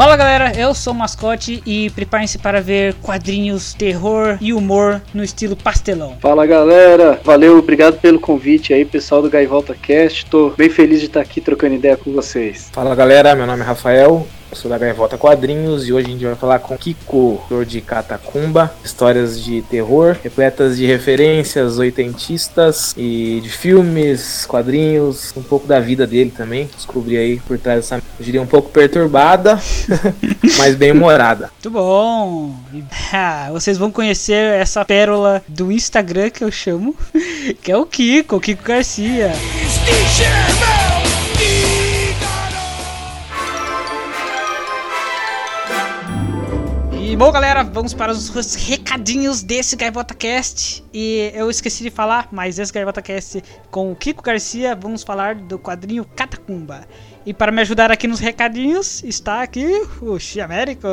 Fala galera, eu sou o Mascote e preparem-se para ver quadrinhos, terror e humor no estilo pastelão. Fala galera, valeu, obrigado pelo convite aí, pessoal do Gaivolta Cast. Tô bem feliz de estar aqui trocando ideia com vocês. Fala galera, meu nome é Rafael, sou da Gaivota Quadrinhos e hoje a gente vai falar com Kiko, autor de Catacumba, histórias de terror, repletas de referências oitentistas e de filmes, quadrinhos, um pouco da vida dele também. Descobri aí por trás dessa, eu diria, um pouco perturbada, mas bem humorada. Muito bom! Ah, vocês vão conhecer essa pérola do Instagram que eu chamo, que é o Kiko, o Kiko Garcia. E bom, galera, vamos para os recadinhos desse Gaivota Cast. E eu esqueci de falar, mas esse Gaivota Cast com o Kiko Garcia, vamos falar do quadrinho Catacumba. E para me ajudar aqui nos recadinhos, está aqui o Xi Américo.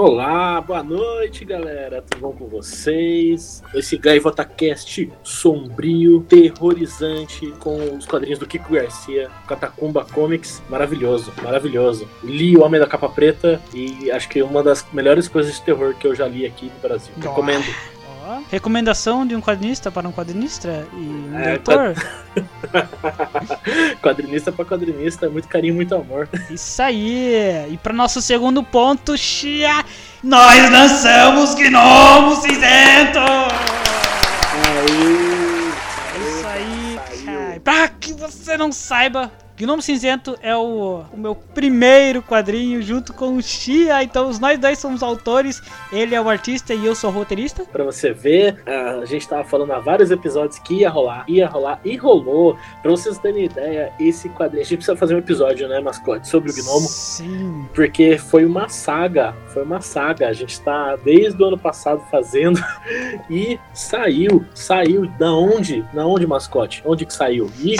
Olá, boa noite, galera. Tudo bom com vocês? Esse Gaivota Cast sombrio, terrorizante, com os quadrinhos do Kiko Garcia, Catacumba Comics, maravilhoso, maravilhoso. Li O Homem da Capa Preta e acho que é uma das melhores coisas de terror que eu já li aqui no Brasil. Recomendo. Ó, Recomendação de um quadrinista para um quadrinista e um É, leitor. quadrinista pra quadrinista, muito carinho, muito amor. Isso aí! E para nosso segundo ponto, Xia, nós lançamos Gnomo Cinzento! Aí. É isso aí, cara. Pra que você não saiba, Gnomo Cinzento é o, o meu primeiro quadrinho junto com o Xia. Então, nós dois somos autores. Ele é o artista e eu sou o roteirista. Pra você ver, a gente tava falando há vários episódios que ia rolar, ia rolar e rolou. Pra vocês terem ideia, esse quadrinho. A gente precisa fazer um episódio, né, mascote, sobre o gnomo. Sim. Porque foi uma saga, foi uma saga. A gente tá desde o ano passado fazendo e saiu, saiu. Da onde? Da onde, mascote? Onde que saiu? E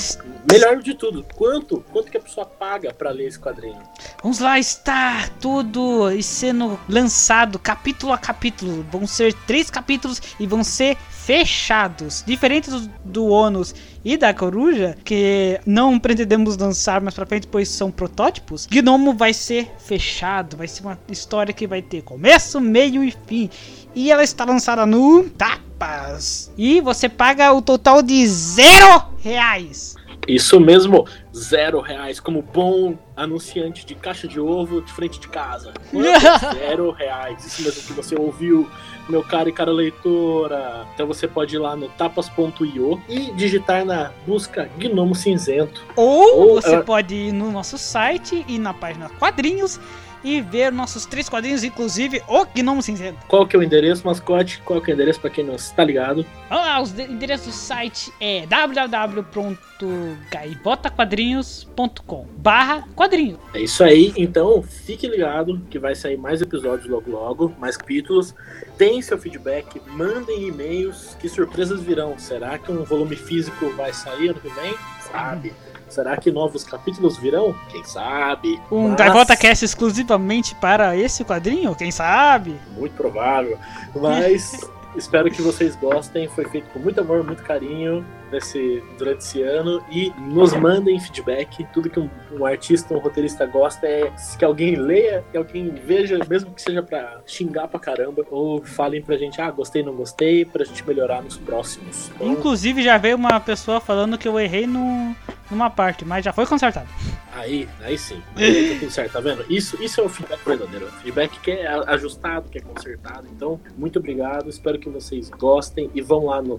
melhor de tudo, quanto? Quanto que a pessoa paga pra ler esse quadrinho? Vamos lá, está tudo sendo lançado capítulo a capítulo. Vão ser três capítulos e vão ser fechados. Diferente do, do ônus e da coruja, que não pretendemos lançar mais pra frente, pois são protótipos. Gnomo vai ser fechado. Vai ser uma história que vai ter começo, meio e fim. E ela está lançada no Tapas. E você paga o total de zero reais. Isso mesmo, zero reais, como bom anunciante de caixa de ovo de frente de casa. Zero reais, isso mesmo que você ouviu, meu caro e cara leitora. Então você pode ir lá no tapas.io e digitar na busca Gnomo Cinzento. Ou, Ou, você ah, pode ir no nosso site e na página quadrinhos e ver nossos três quadrinhos, inclusive o Gnomo Cinzento. Qual que é o endereço, mascote? Qual que é o endereço para quem não está ligado? Vamos lá, de- endereço do site é www.gaivotaquadrinhos.com barra quadrinho. É isso aí, então fique ligado que vai sair mais episódios logo logo, mais capítulos. Deem seu feedback, mandem e-mails, que surpresas virão. Será que um volume físico vai sair ano que vem? Sabe. Será que novos capítulos virão? Quem sabe? Um Mas- Gaivota Cast exclusivamente para esse quadrinho, quem sabe? Muito provável. Mas espero que vocês gostem. Foi feito com muito amor, muito carinho nesse, durante esse ano. E nos mandem feedback. Tudo que um, um artista, um roteirista gosta é que alguém leia, que alguém veja, mesmo que seja pra xingar pra caramba. Ou falem pra gente, ah, gostei, não gostei, pra gente melhorar nos próximos. Então, Inclusive já veio uma pessoa falando que eu errei no, numa parte, mas já foi consertado. Aí, aí sim. Aí tá tudo certo, tá vendo? Isso, isso é o feedback verdadeiro. O feedback que é ajustado, que é consertado. Então, muito obrigado. Espero que vocês gostem e vão lá no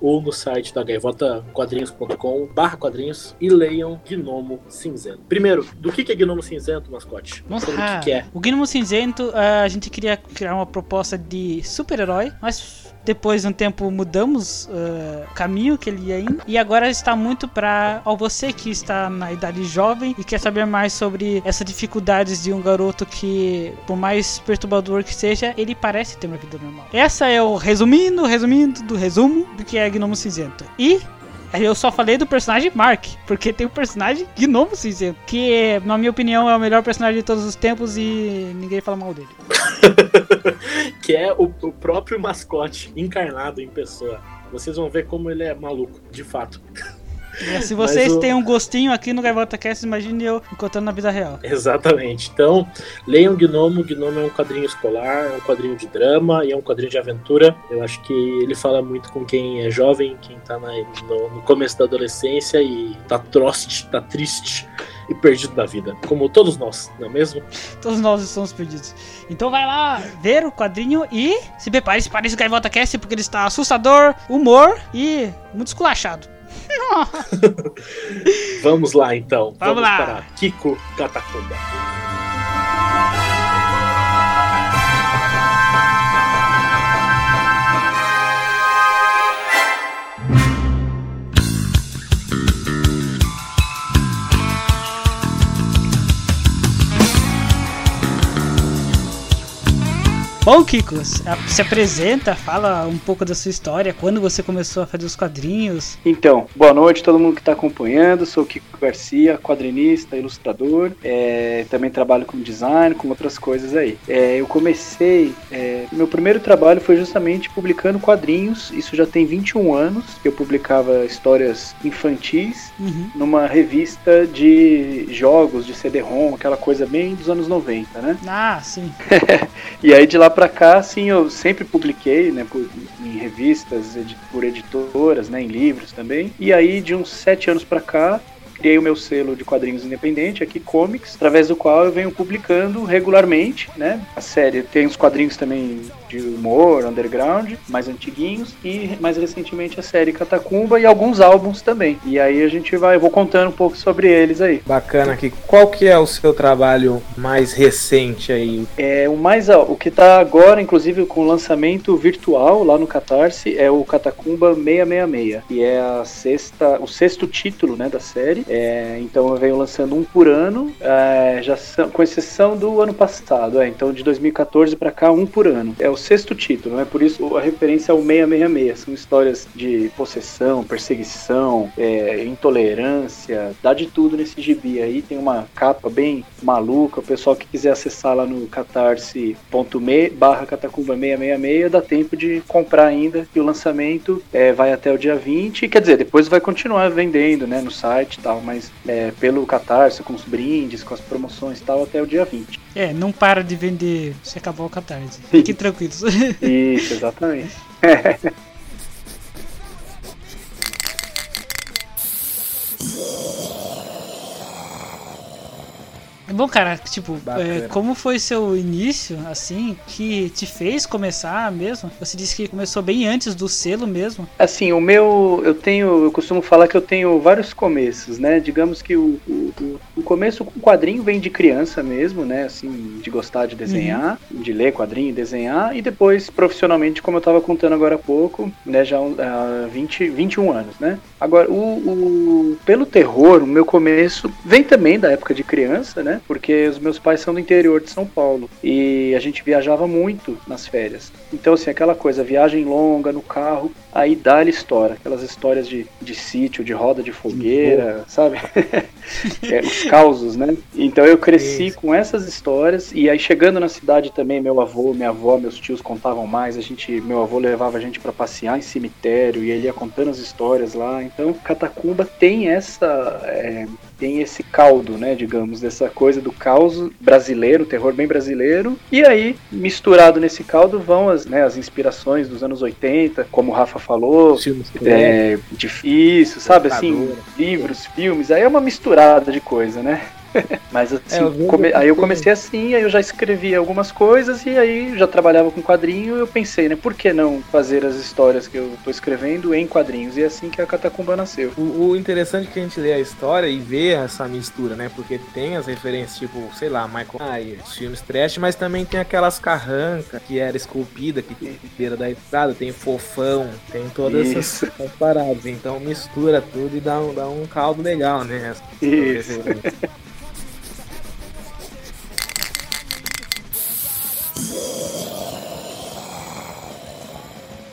ou no site da gaivotaquadrinhos.com barra quadrinhos e leiam Gnomo Cinzento. Primeiro, do que é Gnomo Cinzento, mascote? Vamos Sobre o que, que é? O Gnomo Cinzento, ah, a gente queria criar uma proposta de super-herói, mas depois de um tempo mudamos ah, o caminho que ele ia indo. E agora está muito para ao você que está na idade jovem e quer saber mais sobre essas dificuldades de um garoto que, por mais perturbador que seja, ele parece ter uma vida normal. Essa é o resumindo, resumindo do resumo do que é Gnomo Cinzento. E eu só falei do personagem Mark, porque tem o personagem Gnomo Cinzento, que, na minha opinião, é o melhor personagem de todos os tempos e ninguém fala mal dele. que é o, o próprio mascote encarnado em pessoa. Vocês vão ver como ele é maluco, de fato. Se vocês o- têm um gostinho aqui no Gaivota Cast, imagine eu encontrando na vida real. Exatamente. Então, leiam Gnomo. Gnomo é um quadrinho escolar, é um quadrinho de drama e é um quadrinho de aventura. Eu acho que ele fala muito com quem é jovem, quem tá na- no, no começo da adolescência e tá troste, tá triste e perdido da vida. Como todos nós, não é mesmo? Todos nós estamos perdidos. Então vai lá ver o quadrinho e se prepare para esse Gaivota Cast, porque ele está assustador, humor e muito esculachado. Vamos lá, então. Vamos lá. para Kiko Catacumba. Bom, Kiko, se se apresenta, fala um pouco da sua história, quando você começou a fazer os quadrinhos. Então, boa noite a todo mundo que está acompanhando. Sou o Kiko Garcia, quadrinista, ilustrador. É, também trabalho com design, com outras coisas aí. É, eu comecei. é, meu primeiro trabalho foi justamente publicando quadrinhos. Isso já tem 21 anos que eu publicava histórias infantis Uhum. numa revista de jogos, de CD-ROM, aquela coisa bem dos anos 90, né? Ah, sim. E aí de lá pra cá, assim, eu sempre publiquei, né, por- em revistas, por editoras, né, em livros também. E aí de uns sete anos pra cá, criei o meu selo de quadrinhos independente, aqui Comics, através do qual eu venho publicando regularmente, né? A série tem uns quadrinhos também de humor, underground, mais antiguinhos e mais recentemente a série Catacumba e alguns álbuns também. E aí a gente vai, eu vou contando um pouco sobre eles aí. Bacana aqui. Qual que é o seu trabalho mais recente aí? É, o mais o que tá agora, inclusive com o lançamento virtual lá no Catarse, é o Catacumba 666, que é a sexta, o sexto título, né, da série. É, então eu venho lançando um por ano, é, já são, com exceção do ano passado, é, então de 2014 para cá um por ano. É o sexto título, né? Por isso a referência é o 666. São histórias de possessão, perseguição, é, intolerância, dá de tudo nesse gibi aí. Tem uma capa bem maluca. O pessoal que quiser acessar lá no catarse.me barra catacumba 666 dá tempo de comprar ainda. E o lançamento é, vai até o dia 20. Quer dizer, depois vai continuar vendendo né, no site e tal, mas é, pelo Catarse, com os brindes, com as promoções e tal, até o dia 20. É, não para de vender se acabar o catarse. Fiquem tranquilos. Isso, exatamente. Bom, cara, tipo, é, como foi seu início, assim, que te fez começar mesmo? Você disse que começou bem antes do selo mesmo. Assim, o meu, eu tenho, eu costumo falar que eu tenho vários começos, né? Digamos que o, o, o- o começo com quadrinho vem de criança mesmo, né? Assim, de gostar de desenhar, de ler quadrinho, desenhar, e depois profissionalmente, como eu tava contando agora há pouco, né? Já há 20, 21 anos, né? Agora, o, o- pelo terror, o meu começo vem também da época de criança, né? Porque os meus pais são do interior de São Paulo e a gente viajava muito nas férias. Então, assim, aquela coisa, viagem longa no carro, aí dá-lhe história, aquelas histórias de, de sítio, de roda de fogueira, sabe? É, os causos, né? Então eu cresci com essas histórias e aí chegando na cidade também, meu avô, minha avó, meus tios contavam mais. A gente, meu avô levava a gente para passear em cemitério e ele ia contando as histórias lá. Então Catacumba tem essa é, tem esse caldo, né, digamos, dessa coisa do caos brasileiro, terror bem brasileiro. E aí, misturado nesse caldo, vão as, né, as inspirações dos anos 80, como o Rafa falou, Os filmes é, difícil, sabe, assim, livros, filmes, aí é uma misturada de coisa, né? Mas assim, É, eu come- aí eu comecei assim, aí eu já escrevi algumas coisas e aí já trabalhava com quadrinho e eu pensei, né, por que não fazer as histórias que eu tô escrevendo em quadrinhos? E é assim que a Catacumba nasceu. O, o interessante é que a gente lê a história e vê essa mistura, né? Porque tem as referências, tipo, sei lá, Michael Myers, filmes trash, mas também tem aquelas carrancas que era esculpida, que tem beira da estrada, tem fofão, tem todas Isso. essas paradas. Então mistura tudo e dá um, dá um caldo legal, né? Isso.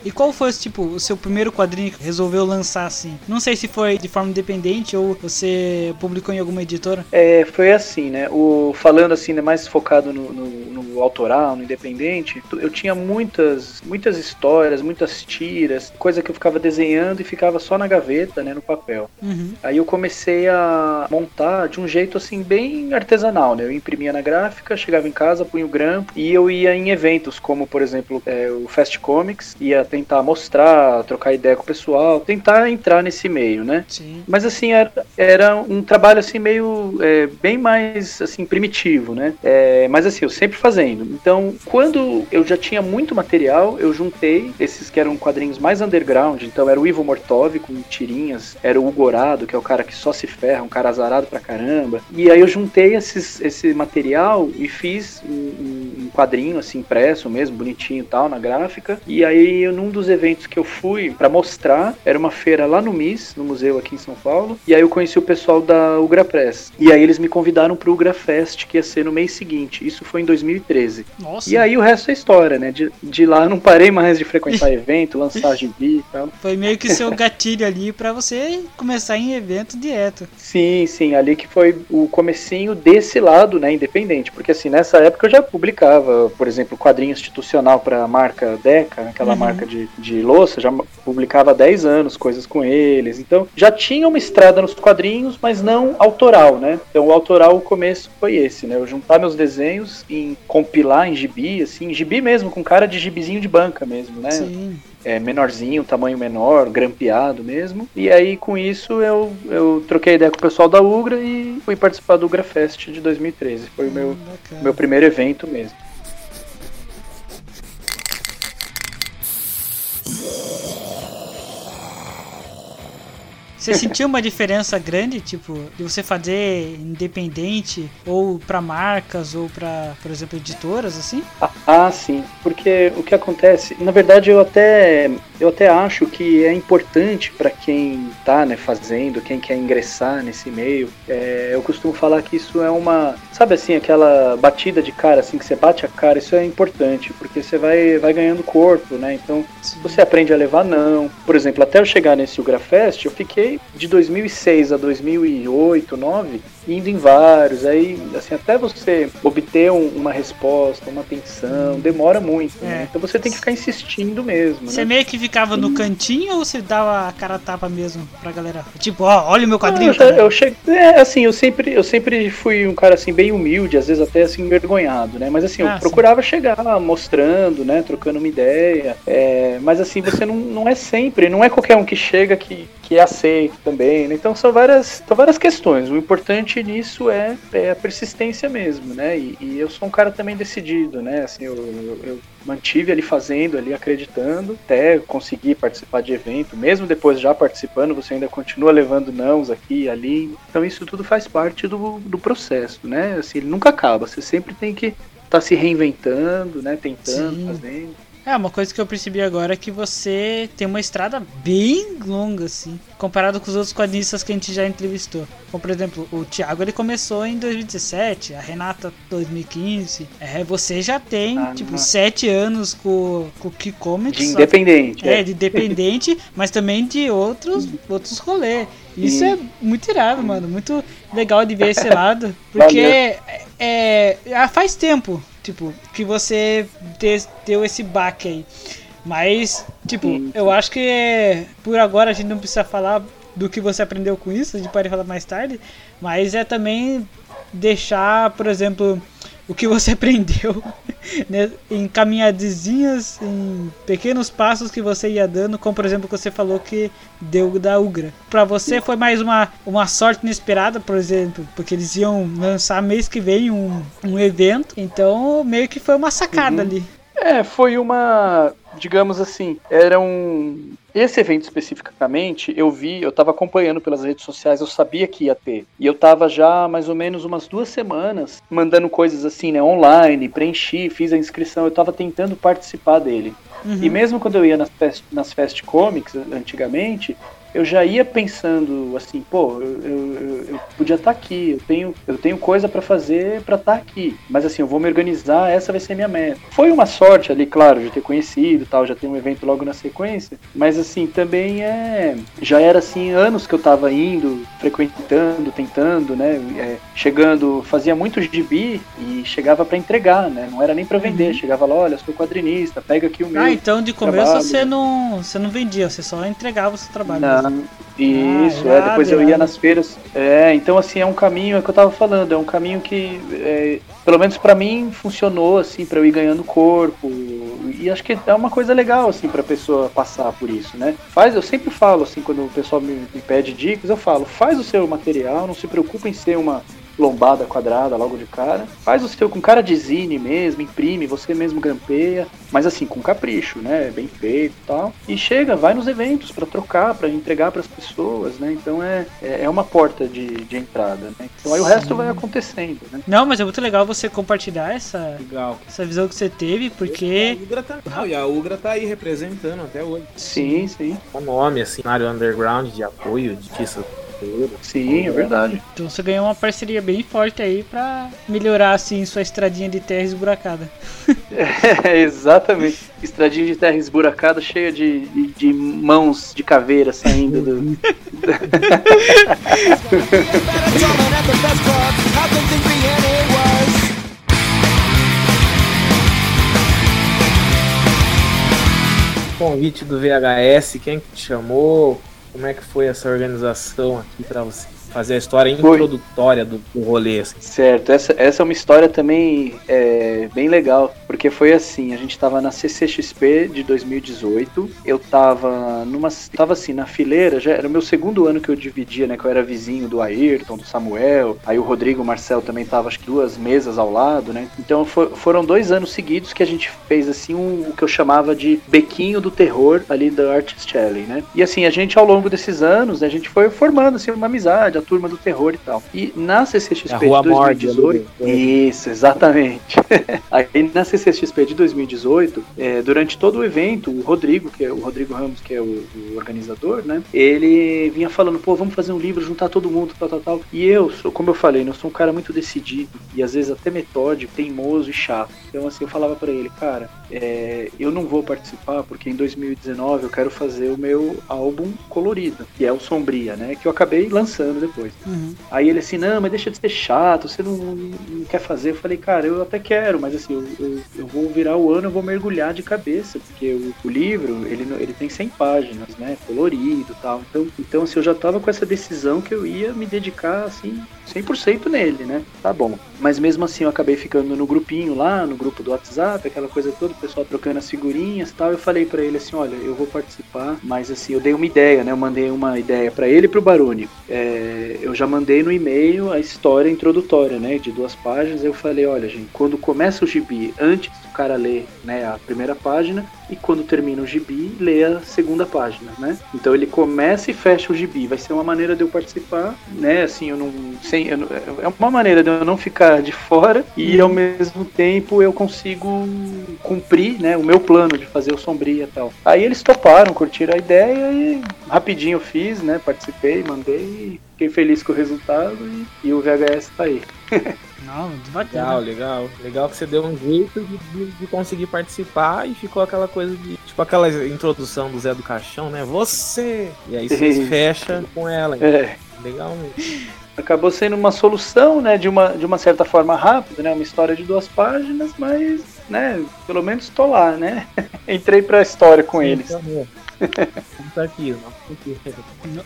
E qual foi, tipo, o seu primeiro quadrinho que resolveu lançar assim? Não sei se foi de forma independente ou você publicou em alguma editora. É, foi assim, né? O, falando assim, né, mais focado no, no, no autoral, no independente, eu tinha muitas, muitas histórias, muitas tiras, coisa que eu ficava desenhando e ficava só na gaveta, né, no papel. Uhum. Aí eu comecei a montar de um jeito assim bem artesanal, né? Eu imprimia na gráfica, chegava em casa, punha o grampo e eu ia em eventos como, por exemplo, é, o Fast Comics, ia tentar mostrar, trocar ideia com o pessoal, tentar entrar nesse meio, né? Sim. Mas assim, era, era um trabalho assim meio é, bem mais assim primitivo, né? É, mas assim, eu sempre fazendo. Então, quando eu já tinha muito material, eu juntei esses que eram quadrinhos mais underground. Então, era o Ivo Mortov com tirinhas, era o Ugorado, que é o cara que só se ferra, um cara azarado pra caramba. E aí eu juntei esses, esse material e fiz um, um quadrinho assim impresso mesmo, bonitinho e tal, na gráfica. E aí, num dos eventos que eu fui para mostrar, era uma feira lá no MIS, no museu aqui em São Paulo. E aí eu conheci o pessoal da Ugra Press. E aí eles me convidaram pro Ugra Fest, que ia ser no mês seguinte. Isso foi em 2013. Nossa. E aí o resto é história, né? De, de lá eu não parei mais de frequentar evento, lançar gibi e tal. Foi meio que seu gatilho ali pra você começar em evento direto. Sim, sim, ali que foi o comecinho desse lado, né, independente, porque assim, nessa época eu já publicava, por exemplo, quadrinho institucional para a marca Deca, aquela Uhum. marca de, de louça, já publicava há 10 anos coisas com eles. Então, já tinha uma estrada nos quadrinhos, mas não autoral, né? Então, o autoral, o começo foi esse, né? Eu juntar meus desenhos em compilar em gibi, assim, gibi mesmo, com cara de gibizinho de banca mesmo, né? Sim. é, menorzinho, tamanho menor, grampeado mesmo. E aí com isso eu, eu troquei ideia com o pessoal da Ugra e fui participar do Ugra Fest de 2013. Foi o meu, Hum, bacana. meu primeiro evento mesmo. Você sentiu uma diferença grande, tipo, de você fazer independente ou pra marcas ou pra, por exemplo, editoras assim? Ah, sim, porque o que acontece, na verdade eu até eu até acho que é importante para quem tá, né, fazendo, quem quer ingressar nesse meio. É, eu costumo falar que isso é uma, sabe assim, aquela batida de cara assim que você bate a cara, isso é importante, porque você vai vai ganhando corpo, né? Então, você aprende a levar não. Por exemplo, até eu chegar nesse Ugrafest, eu fiquei de 2006 a 2008, 2009, indo em vários. Aí, assim, até você obter um- uma resposta, uma atenção, demora muito. né? É. Então você tem que ficar insistindo mesmo. Você Né? meio que ficava no cantinho ou você dava a cara tapa mesmo pra galera? Tipo, ó, olha o meu quadrinho. eu, já- cara. eu cheguei, é, assim, eu sempre, eu sempre fui um cara assim bem humilde, às vezes até assim envergonhado, né? Mas assim, eu Ah, sim. procurava chegar mostrando, né, trocando uma ideia. é, mas assim, você não, não é sempre, não é qualquer um que chega que, que é aceito também, né? Então são várias, são várias questões. O importante nisso é, é a persistência mesmo, né? E, e eu sou um cara também decidido, né? Assim, eu, eu, eu mantive ali fazendo, ali acreditando, até conseguir participar de evento, mesmo depois já participando, você ainda continua levando nãos aqui e ali. Então isso tudo faz parte do, do processo, né? Assim, ele nunca acaba, você sempre tem que estar se reinventando, né? Tentando, Sim. fazendo. É, uma coisa que eu percebi agora é que você tem uma estrada bem longa, assim, comparado com os outros quadrinistas que a gente já entrevistou. Como, por exemplo, o Thiago, ele começou em 2017, a Renata 2015. É, você já tem, Ah, tipo, não. sete anos com, com o Kikomics. De só que- independente. É, de dependente, mas também de outros, outros rolês. Isso Sim. é muito irado, mano. Muito legal de ver esse lado. Porque é, é, faz tempo, tipo, que você deu esse baque aí. Mas, tipo, Sim. eu acho que é, por agora a gente não precisa falar do que você aprendeu com isso, a gente pode falar mais tarde. Mas é também deixar, por exemplo, o que você aprendeu em caminhadezinhas, em pequenos passos que você ia dando, como por exemplo que você falou que deu da Ugra. Pra você foi mais uma, uma sorte inesperada, por exemplo, porque eles iam lançar mês que vem um, um evento, então meio que foi uma sacada Uhum. ali. É, foi uma, digamos assim, era um esse evento especificamente, eu vi, eu tava acompanhando pelas redes sociais, eu sabia que ia ter. E eu tava já mais ou menos umas duas semanas mandando coisas assim, né, online, preenchi, fiz a inscrição, eu tava tentando participar dele. Uhum. E mesmo quando eu ia nas Fast, nas Fast Comics antigamente, eu já ia pensando assim, pô, eu, eu, eu podia estar tá aqui, eu tenho, eu tenho coisa para fazer para estar tá aqui, mas assim, eu vou me organizar, essa vai ser minha meta. Foi uma sorte ali, claro, de ter conhecido tal, já tem um evento logo na sequência, mas assim, também é. Já era assim, anos que eu tava indo, frequentando, tentando, né? É, chegando, fazia muito gibi e chegava para entregar, né? Não era nem para vender, uhum. chegava lá, olha, sou quadrinista, pega aqui o meu. Ah, então de começo trabalho. você não, você não vendia, você só entregava o seu trabalho. Não, isso, ah, é, depois eu ia nas feiras. É, então assim, é um caminho, é o que eu tava falando, é um caminho que, é, pelo menos para mim, funcionou, assim, para eu ir ganhando corpo. E acho que é uma coisa legal, assim, pra pessoa passar por isso, né? Faz, eu sempre falo, assim, quando o pessoal me, me pede dicas, eu falo, faz o seu material, não se preocupe em ser uma lombada quadrada logo de cara. Faz o seu com cara de zine mesmo, imprime, você mesmo grampeia, mas assim, com capricho, né? Bem feito e tal. E chega, vai nos eventos para trocar, para entregar para as pessoas, né? Então é, é, é uma porta de, de entrada, né? Então aí o resto vai acontecendo, né? Não, mas é muito legal você compartilhar essa, legal. essa visão que você teve, porque. A Ugra tá, não, e a Ugra tá aí representando até hoje. Sim, sim. O nome, assim, cenário underground de apoio, de Sim, é verdade. Então você ganhou uma parceria bem forte aí pra melhorar assim sua estradinha de terra esburacada. É, exatamente. Estradinha de terra esburacada cheia de, de, de mãos de caveira saindo do. Convite do VHS, quem que te chamou? Como é que foi essa organização aqui para você? Fazer a história introdutória do, do rolê. Assim. Certo, essa, essa é uma história também é, bem legal, porque foi assim, a gente tava na CCXP de 2018, eu tava numa, tava assim, na fileira, já era o meu segundo ano que eu dividia, né, que eu era vizinho do Ayrton, do Samuel, aí o Rodrigo o Marcel também tava, acho que duas mesas ao lado, né, então for, foram dois anos seguidos que a gente fez, assim, um, o que eu chamava de bequinho do terror ali da Artist Alley, né, e assim, a gente ao longo desses anos, a gente foi formando, assim, uma amizade, turma do terror e tal. E na CCXP é de 2018. Morde, isso, exatamente. Aí na CCXP de 2018, é, durante todo o evento, o Rodrigo, que é o Rodrigo Ramos, que é o, o, organizador, né? Ele vinha falando, pô, vamos fazer um livro, juntar todo mundo, tal, tal, tal. E eu, sou, como eu falei, né, eu sou um cara muito decidido e às vezes até metódico, teimoso e chato. Então, assim, eu falava para ele, cara, é, eu não vou participar porque em 2019 eu quero fazer o meu álbum colorido, que é o Sombria, né? Que eu acabei lançando Uhum. Aí ele assim, não, mas deixa de ser chato, você não, não quer fazer. Eu falei, cara, eu até quero, mas assim, eu, eu, eu vou virar o ano, eu vou mergulhar de cabeça, porque o, o, livro, ele, ele tem 100 páginas, né, colorido e tal. Então, então assim, eu já tava com essa decisão que eu ia me dedicar, assim, 100% nele, né? Tá bom. Mas mesmo assim eu acabei ficando no grupinho lá, no grupo do WhatsApp, aquela coisa toda, o pessoal trocando as figurinhas e tal. Eu falei para ele assim: olha, eu vou participar, mas assim, eu dei uma ideia, né? Eu mandei uma ideia para ele e pro Baroni. É, eu já mandei no e-mail a história introdutória, né? De duas páginas. Eu falei: olha, gente, quando começa o gibi, antes do cara ler né, a primeira página, e quando termina o gibi, lê a segunda página, né? Então ele começa e fecha o gibi. Vai ser uma maneira de eu participar, né? Assim, eu não. Sem, eu, é uma maneira de eu não ficar de fora e ao mesmo tempo eu consigo cumprir, né? O meu plano de fazer o sombria e tal. Aí eles toparam, curtiram a ideia e rapidinho eu fiz, né? Participei, mandei, fiquei feliz com o resultado e, e o VHS tá aí. Não, bacana. Legal, legal. Legal que você deu um jeito de, de, de, conseguir participar e ficou aquela coisa de. Tipo aquela introdução do Zé do Caixão, né? Você! E aí você fecha com ela. É. Legal mesmo. Acabou sendo uma solução, né? De uma, de uma certa forma rápida, né? Uma história de duas páginas, mas, né? Pelo menos tô lá, né? Entrei pra história com Sim, eles. Tá aqui,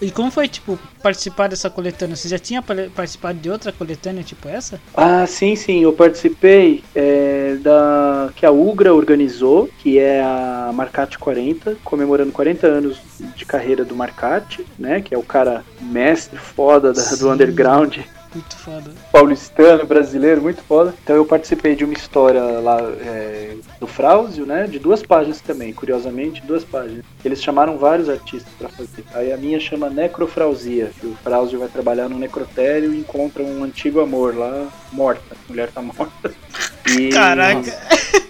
E como foi, tipo, participar dessa coletânea? Você já tinha participado de outra coletânea tipo essa? Ah, sim, sim. Eu participei é, da que a Ugra organizou, que é a Marcate 40, comemorando 40 anos de carreira do Marcate, né? Que é o cara mestre foda da, do underground muito foda. Paulistano, brasileiro, muito foda. Então eu participei de uma história lá é, do Frauzio, né? De duas páginas também, curiosamente, duas páginas. Eles chamaram vários artistas para fazer. Aí a minha chama Necrofrausia, que o Frauzio vai trabalhar no necrotério e encontra um antigo amor lá, morta. A mulher tá morta. E... Caraca!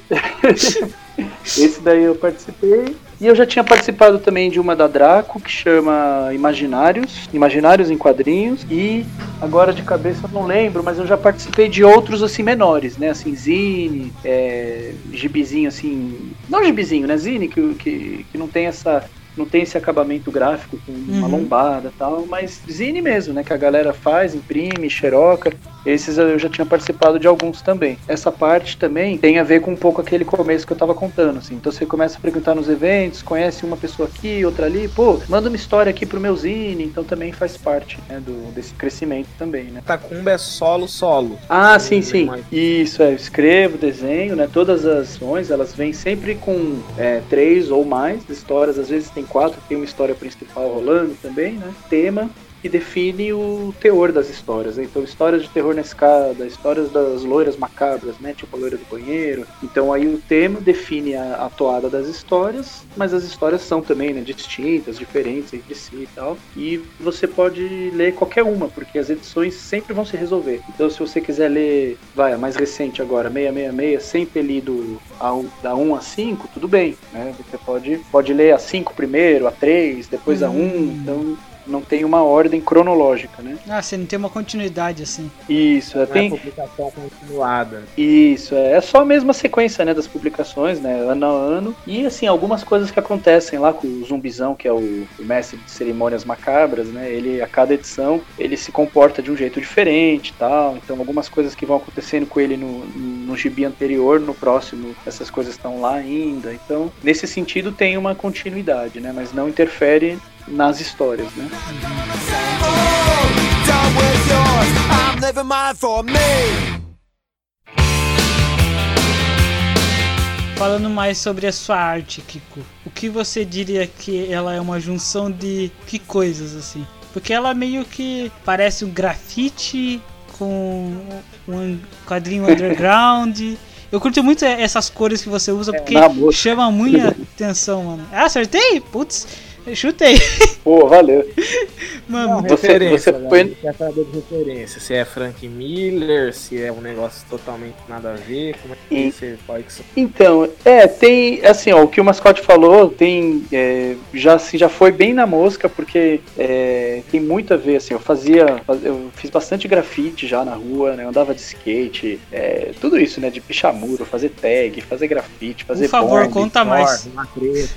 Esse daí eu participei. E eu já tinha participado também de uma da Draco, que chama Imaginários, Imaginários em Quadrinhos, e agora de cabeça eu não lembro, mas eu já participei de outros assim menores, né? Assim, Zine, é, gibizinho assim. Não gibizinho, né? Zine, que, que, que não tem essa não tem esse acabamento gráfico com uma Uhum. lombada e tal, mas zine mesmo, né? Que a galera faz, imprime, xeroca. Esses eu já tinha participado de alguns também. Essa parte também tem a ver com um pouco aquele começo que eu tava contando, assim. Então você começa a frequentar nos eventos, conhece uma pessoa aqui, outra ali, pô, manda uma história aqui pro meu zine, então também faz parte, né, do, desse crescimento também, né? Catacumba é solo, solo. Ah, sim, sim. mais. Isso, é, eu escrevo, desenho, né? Todas as ações, elas vêm sempre com é, três ou mais histórias, às vezes tem quatro, tem uma história principal rolando também, né? Tema que define o teor das histórias. né? Então, histórias de terror na escada, histórias das loiras macabras, né? Tipo a loira do banheiro. Então, aí o tema define a, a toada das histórias, mas as histórias são também né, distintas, diferentes entre si e tal. E você pode ler qualquer uma, porque as edições sempre vão se resolver. Então, se você quiser ler, vai, a mais recente agora, 666, sem ter lido a, um- da 1 a 5, tudo bem, né? Você pode, pode ler a 5 primeiro, a 3, depois a 1, Hum. então não tem uma ordem cronológica, né? Ah, você não tem uma continuidade assim. Isso, é, Não é tem, publicação continuada. isso, é, é só a mesma sequência, né, das publicações, né, ano a ano. E assim, algumas coisas que acontecem lá com o Zumbizão, que é o, o mestre de cerimônias macabras, né? Ele a cada edição, ele se comporta de um jeito diferente, e tal. Então, algumas coisas que vão acontecendo com ele no, no gibi anterior, no próximo, essas coisas estão lá ainda. Então, nesse sentido tem uma continuidade, né, mas não interfere nas histórias, né? Falando mais sobre a sua arte, Kiko, o que você diria que ela é uma junção de que coisas assim? Porque ela meio que parece um grafite com um quadrinho underground. Eu curto muito essas cores que você usa porque na boa. chama muita atenção, mano. Ah, acertei? Putz, eu chutei. Pô, valeu. Mano, Você- referência, você foi- Quer saber de referência? Se é Frank Miller, se é um negócio totalmente nada a ver, como é que E- você pode Então, é, tem, assim, ó, o que o Mascote falou, tem, é, já, assim, já foi bem na mosca, porque é, tem muito a ver, assim, eu fazia, faz- eu fiz bastante grafite já na rua, né, eu andava de skate, é, tudo isso, né, de pichar muro, fazer tag, fazer grafite, fazer por favor, bond, conta mais. uma treta,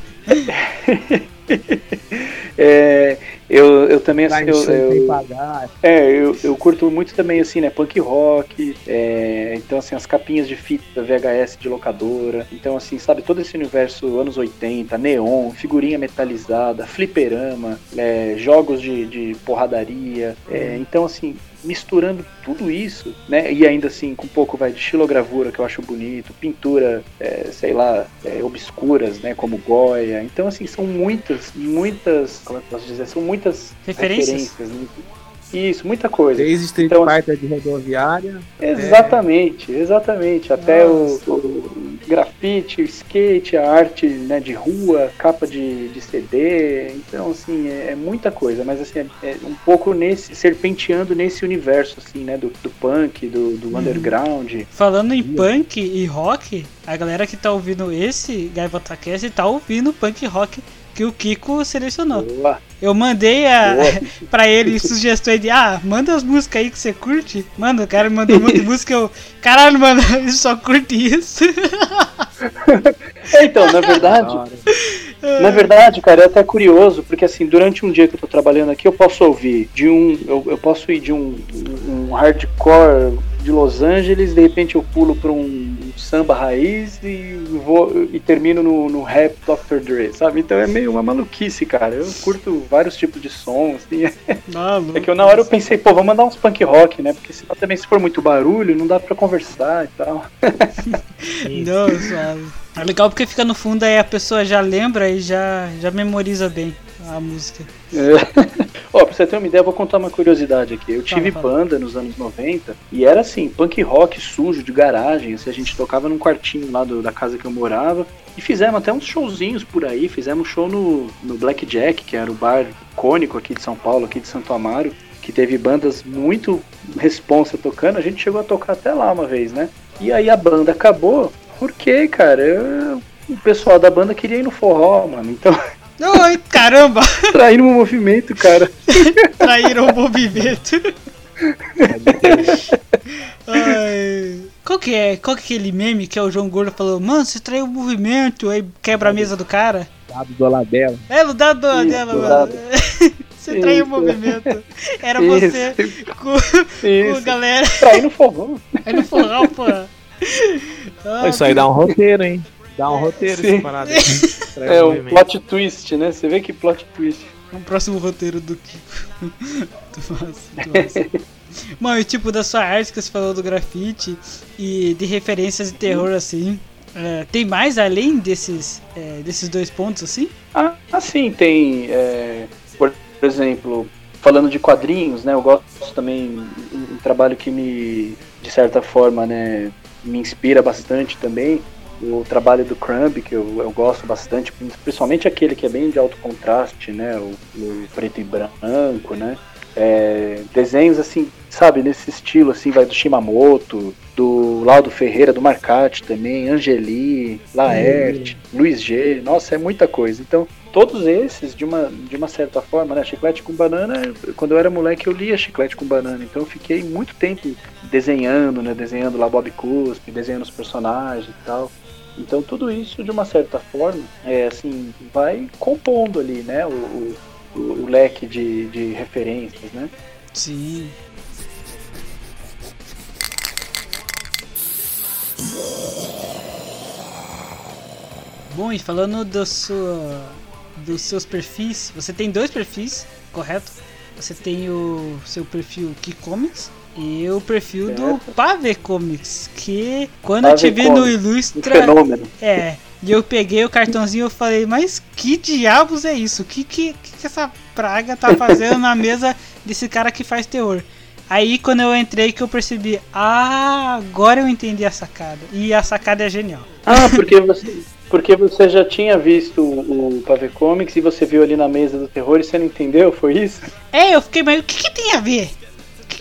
é, eu, eu também, assim, eu, eu. É, eu, eu curto muito também, assim, né, punk rock, é, então, assim, as capinhas de fita VHS de locadora, então, assim, sabe, todo esse universo anos 80, neon, figurinha metalizada, fliperama, é, jogos de, de porradaria, é, então, assim, misturando tudo isso, né, e ainda assim, com um pouco, vai, de xilogravura, que eu acho bonito, pintura, é, sei lá, é, obscuras, né, como Goya, então, assim, são muitas, muitas, como é que eu posso dizer, são muitas Referências? referências né? Isso, muita coisa. Desde Street Então, Fighter de rodoviária. Exatamente, exatamente. Até o, o grafite, skate, a arte né, de rua, capa de, de CD. Então, assim, é, é muita coisa, mas assim, é, é um pouco nesse, serpenteando nesse universo, assim, né? Do, do punk, do, do underground. Falando em punk e rock, a galera que tá ouvindo esse Gaivota Cast tá ouvindo punk rock que o Kiko selecionou. Boa, Eu mandei a, pra ele sugestões de, ah, manda as músicas aí que você curte. Mano, o cara me mandou um monte de música, eu, caralho, mano, ele só curte isso. É, então, na verdade, Na verdade, cara, é até curioso, porque assim, durante um dia que eu tô trabalhando aqui, eu posso ouvir de um. Eu, eu posso ir de um, um hardcore de Los Angeles, de repente eu pulo pra um samba raiz e vou e termino no, no rap Dr. Dre, sabe? Então é meio uma maluquice, cara. Eu curto vários tipos de sons, assim. Maluco. É que eu, na hora eu pensei, pô, vou mandar uns punk rock, né? Porque senão também se for muito barulho, não dá pra conversar e tal. Não, suave. É legal porque fica no fundo aí a pessoa já lembra e já, já memoriza bem a música. É. Ó, pra você ter uma ideia, eu vou contar uma curiosidade aqui. Eu tive Fala, fala. banda nos anos 90 e era assim, punk rock sujo de garagem. Assim, a gente tocava num quartinho lá do- da casa que eu morava e fizemos até uns showzinhos por aí. Fizemos show no, no Black Jack, que era o bar icônico aqui de São Paulo, aqui de Santo Amaro, que teve bandas muito responsa tocando. A gente chegou a tocar até lá uma vez, né? E aí a banda acabou porque, cara, eu o pessoal da banda queria ir no forró, mano. Então, Ai, caramba! traindo o movimento, cara. Traíram o movimento. Ai. Qual que é? Qual que é aquele meme que é o João Gordo falou, mano, você traiu o movimento, aí quebra a mesa do cara? Dado do Labela. É, no dado Isso, dela, mano. Você traiu o movimento. Era você Isso, com, com a galera Traindo o forró. aí no forró, pô. Ah, Isso aí dá um roteiro, hein? Dá um roteiro Sim. essa parada aí. É o plot twist, né? Você vê que plot twist. Um próximo roteiro do Kiko. Muito massa, massa. Mano, e tipo, da sua arte que você falou do grafite e de referências de terror assim. é, tem mais além desses, é, desses dois pontos assim? Ah, assim, tem, é, por exemplo, falando de quadrinhos, né? Eu gosto também, um, um trabalho que me, de certa forma, né, me inspira bastante também. O trabalho do Crumb, que eu, eu gosto bastante, principalmente aquele que é bem de alto contraste, né? O, o preto e branco, né? É, desenhos assim, sabe, nesse estilo assim, vai do Shimamoto, do Laudo Ferreira, do Marcati também, Angeli, Laerte, Luiz G, nossa, é muita coisa. Então, todos esses, de uma, de uma certa forma, né, Chiclete com Banana, quando eu era moleque eu lia Chiclete com Banana, então eu fiquei muito tempo desenhando, né, desenhando lá Bob Cuspe, desenhando os personagens e tal. Então tudo isso, de uma certa forma, é assim, vai compondo ali, né, o, o, o- leque de, de referências, né. Sim. Bom, e falando do sua, dos seus perfis, você tem dois perfis, correto? Você tem o seu perfil Kikomics e o perfil do Certo. Pave Comics, que quando eu te Pave vi no Comics, Um Ilustra, fenômeno. é, e eu peguei o cartãozinho e falei, mas que diabos é isso? O que, que, que essa praga tá fazendo na mesa desse cara que faz terror? Aí quando eu entrei que eu percebi, ah, agora eu entendi a sacada. E a sacada é genial. Ah, porque você, porque você já tinha visto o, o Pave Comics e você viu ali na mesa do terror e você não entendeu, foi isso? É, eu fiquei, mas o que, que tem a ver?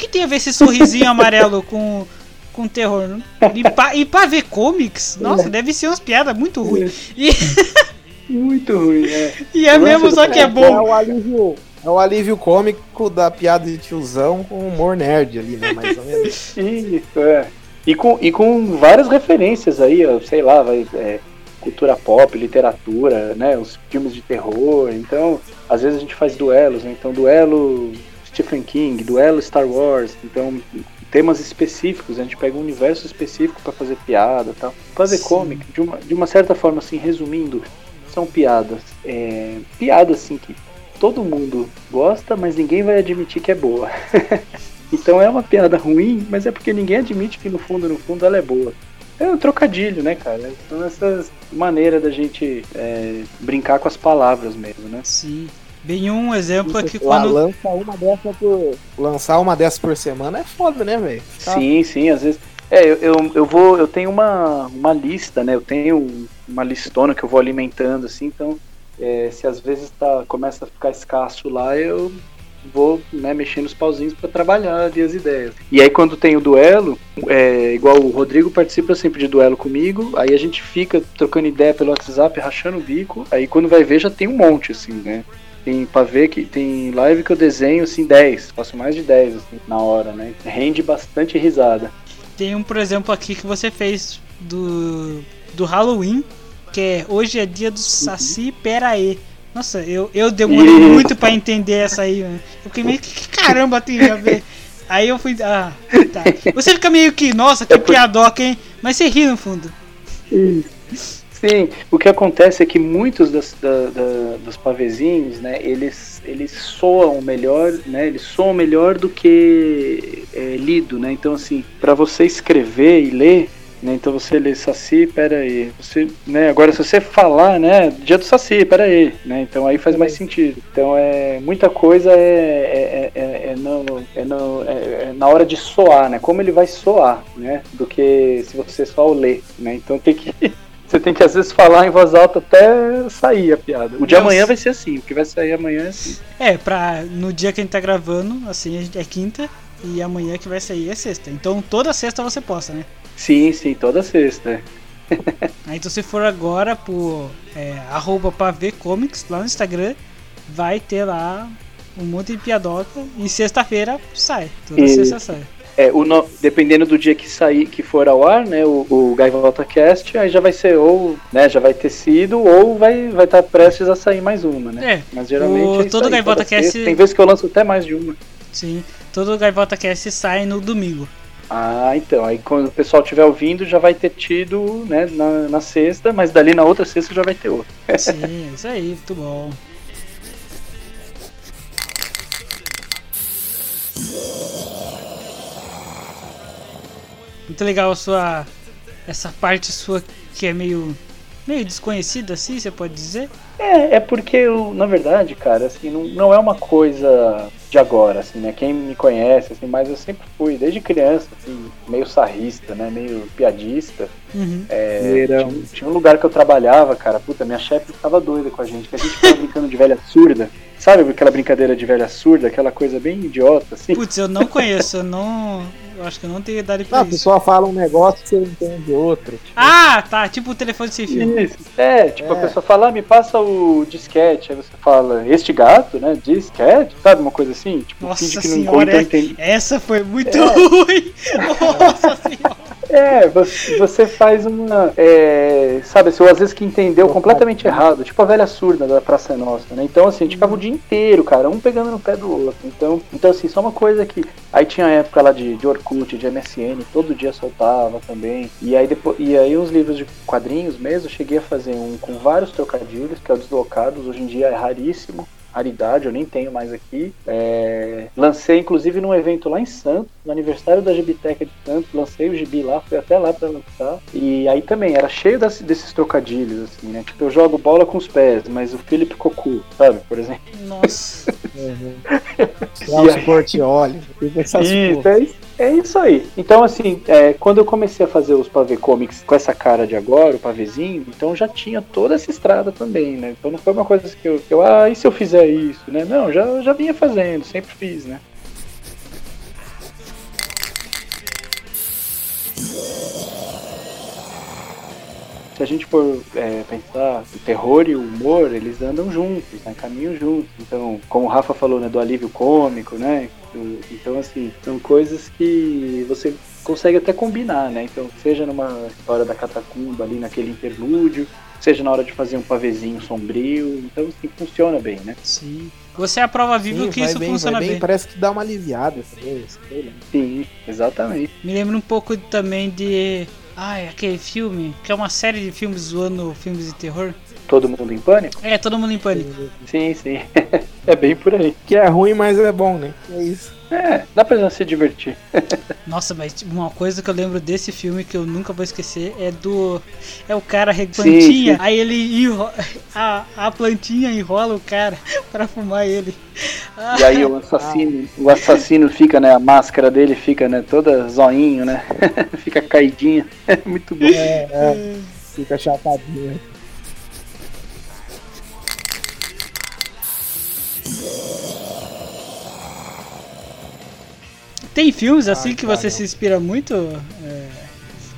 O que, tem a ver esse sorrisinho amarelo com, com terror? não? E pra, e pra ver comics, nossa, deve ser umas piadas muito ruins. E, Muito ruim, é. e é mesmo, só que é É bom. o alívio, é o alívio cômico da piada de tiozão com humor nerd ali, né? Mais ou menos. Isso, é. E com, e com várias referências aí, ó, sei lá, vai, é, cultura pop, literatura, né? Os filmes de terror. Então, às vezes a gente faz duelos, né? Então, duelo Stephen King, duelo Star Wars. Então, temas específicos, a gente pega um universo específico para fazer piada e tal. Fazer Sim. comic, de uma, de uma certa forma, assim, resumindo, são piadas. É, piadas, assim, que todo mundo gosta, mas ninguém vai admitir que é boa. então é uma piada ruim, mas é porque ninguém admite que no fundo, no fundo, ela é boa. É um trocadilho, né, cara? São essas maneiras da gente é, brincar com as palavras mesmo, né? Sim. Bem um exemplo é que quando. lança uma dessa por. Lançar uma dessa por semana é foda, né, velho? Tá. Sim, sim, às vezes. É, eu, eu, eu vou. Eu tenho uma, uma lista, né? Eu tenho uma listona que eu vou alimentando, assim, então é, se às vezes tá, começa a ficar escasso lá, eu vou né, mexendo os pauzinhos para trabalhar ali as ideias. E aí quando tem o duelo, é, igual o Rodrigo participa sempre de duelo comigo, aí a gente fica trocando ideia pelo WhatsApp, rachando o bico, aí quando vai ver já tem um monte, assim, né? Tem pra ver que tem live que eu desenho assim 10, faço mais de 10 assim, na hora, né? Rende bastante risada. Tem um, por exemplo, aqui que você fez do, do Halloween, que é Hoje é dia do Saci Peraí. Nossa, eu, eu demorei Isso. muito pra entender essa aí, mano. Eu fiquei meio que que caramba tem a ver. Aí eu fui. Ah, tá. Você fica meio que, nossa, que É piadoca, hein? Mas você ri no fundo. Sim, o que acontece é que muitos das, da- da- dos pavezinhos, né, eles, eles soam melhor, né, eles soam melhor do que é, lido, né, então assim, para você escrever e ler, né, então você lê Saci, pera aí, você, né, agora se você falar, né, dia do Saci, pera aí, né, então aí faz mais sentido, então é, muita coisa é, é, é, é no- é no- é- é na hora de soar, né, como ele vai soar, né, do que se você só o ler, né, então tem que você tem que às vezes falar em voz alta até sair a piada. O de Nossa. amanhã vai ser assim, o que vai sair amanhã é assim. É, pra, no dia que a gente tá gravando, assim, é quinta. E amanhã que vai sair é sexta. Então toda sexta você posta, né? Sim, sim, toda sexta. Aí então se for agora por é, arroba pavcomics lá no Instagram, vai ter lá um monte de piadoca e sexta-feira sai. Toda E- sexta sai. É, o no- dependendo do dia que sair, que for ao ar, né, o, o Gaivota Cast, aí já vai ser ou, né, já vai ter sido, ou vai vai estar prestes a sair mais uma, né? É, Mas geralmente o- é todo aí, Gaivota Cast- sexta. Tem vezes que eu lanço até mais de uma. sim. Todo Gaivota Cast sai no domingo. Ah, então, aí quando o pessoal estiver ouvindo, já vai ter tido, né, na, na sexta, mas dali na outra sexta já vai ter outro. Sim, isso aí, muito bom. Muito legal a sua. Essa parte sua que é meio. meio desconhecida assim, você pode dizer? É, é porque, eu, na verdade, cara, assim, não, não é uma coisa de agora, assim, né? Quem me conhece, assim, mas eu sempre fui, desde criança, assim, meio sarrista, né? Meio piadista. Uhum. É, tinha, tinha um lugar que eu trabalhava, cara, puta, minha chefe ficava doida com a gente, que a gente ficava brincando de velha surda. Sabe aquela brincadeira de velha surda, aquela coisa bem idiota, assim? Putz, eu não conheço, eu não. Eu acho que eu não tenho idade Não, pra a isso. pessoa fala um negócio que você entende outro. Ah, tá, tipo o telefone sem fio. Isso. É, tipo, a É. pessoa fala, ah, me passa o disquete, aí você fala, este gato, né, disquete, sabe, uma coisa assim? Tipo, Nossa finge que não senhora, então é- entende. Essa foi muito ruim! Nossa senhora! É, você, você faz uma. é, sabe, assim, ou às vezes que entendeu completamente errado, tipo a velha surda da Praça é Nossa, né? Então, assim, a gente ficava o dia inteiro, cara, um pegando no pé do outro. Então, então assim, só uma coisa que. Aí tinha a época lá de, de Orkut, de MSN, todo dia soltava também. E aí depois. E aí os livros de quadrinhos mesmo, eu cheguei a fazer um com vários trocadilhos, que é o Deslocados, hoje em dia é raríssimo. Raridade, eu nem tenho mais aqui. É, lancei, inclusive, num evento lá em Santos, no aniversário da Gibiteca de Santos, lancei o gibi lá, fui até lá pra lançar. E aí também, era cheio das- desses trocadilhos, assim, né? Tipo, eu jogo bola com os pés, mas o Felipe Cocu, sabe, por exemplo. Nossa. Celso Portioli. Isso, é, isso- é isso aí. Então, assim, é, quando eu comecei a fazer os pavê comics com essa cara de agora, o pavezinho, então já tinha toda essa estrada também, né? Então não foi uma coisa que eu, eu ah, e se eu fizer isso, né? Não, já, já vinha fazendo, sempre fiz, né? Se a gente for é, pensar, o terror e o humor, eles andam juntos, né? Caminham juntos. Então, como o Rafa falou, né? Do alívio cômico, né? Então, assim, são coisas que você consegue até combinar, né? Então, seja numa história da catacumba ali, naquele interlúdio, seja na hora de fazer um pavezinho sombrio. Então, assim, funciona bem, né? Sim. Você é a prova viva Sim, que isso bem, funciona vai bem. Parece que dá uma aliviada também. Sim, exatamente. Me lembra um pouco também de. Ai, aquele filme, que é uma série de filmes zoando filmes de terror. Todo mundo em pânico? É, todo mundo em pânico. Sim, sim. é bem por aí. Que é ruim, mas é bom, né? É isso. É, dá pra se divertir. Nossa, mas tipo, uma coisa que eu lembro desse filme que eu nunca vou esquecer é do. É o cara plantinha, sim. aí ele enro... a, a plantinha enrola o cara pra fumar ele. Ah, E aí o assassino, o assassino fica, né? A máscara dele fica, né? Toda zoinho, né? fica caidinha. É muito bom. É, é. Fica chapadinho. Tem filmes assim Ai, que você cara. se inspira muito, é,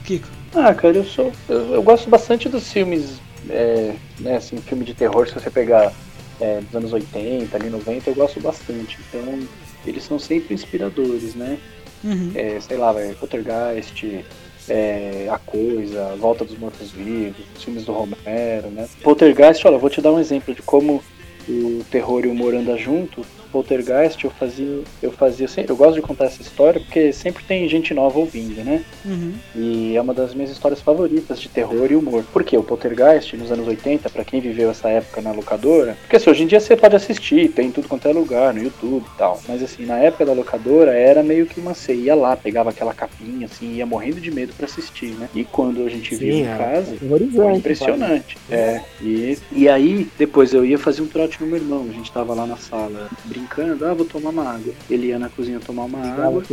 Kiko? Ah, cara, eu sou. Eu, eu gosto bastante dos filmes, é, né, assim, filme de terror, se você pegar é, dos anos 80, ali 90, eu gosto bastante. Então, eles são sempre inspiradores, né? Uhum. É, sei lá, vai, Poltergeist, é, A Coisa, Volta dos Mortos-Vivos, os filmes do Romero, né? Poltergeist, olha, eu vou te dar um exemplo de como o terror e o humor andam junto. Poltergeist, eu fazia, eu fazia, eu gosto de contar essa história porque sempre tem gente nova ouvindo, né? Uhum. E é uma das minhas histórias favoritas de terror e humor. Por quê? O Poltergeist, nos anos 80, pra quem viveu essa época na locadora, porque assim, hoje em dia você pode assistir, tem em tudo quanto é lugar, no YouTube e tal. Mas assim, na época da locadora era meio que uma você ia lá, pegava aquela capinha, assim, ia morrendo de medo pra assistir, né? E quando a gente viu em é. casa, foi impressionante. É. E, e aí, depois eu ia fazer um trote no meu irmão. A gente tava lá na sala brincando, ah, vou tomar uma água. Ele ia na cozinha tomar uma Ligava água.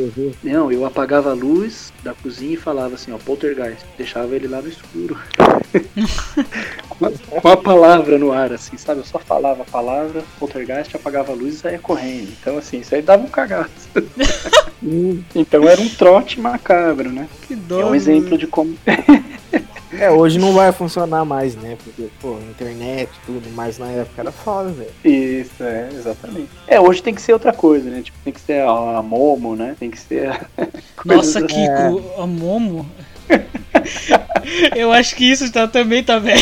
Não, eu apagava a luz da cozinha e falava assim, ó, poltergeist. Deixava ele lá no escuro. com, a, com a palavra no ar, assim, sabe? Eu só falava a palavra, poltergeist, apagava a luz e saía correndo. Então, assim, isso aí dava um cagaço. Então era um trote macabro, né? Que dó. É um né? exemplo de como. É, hoje não vai funcionar mais, né? Porque, pô, internet, tudo, mas na época era foda, velho. Isso, é, exatamente. É, hoje tem que ser outra coisa, né? Tipo, tem que ser a, a Momo, né? Tem que ser. a- Nossa, Kiko, a Momo. Eu acho que isso tá, também tá velho.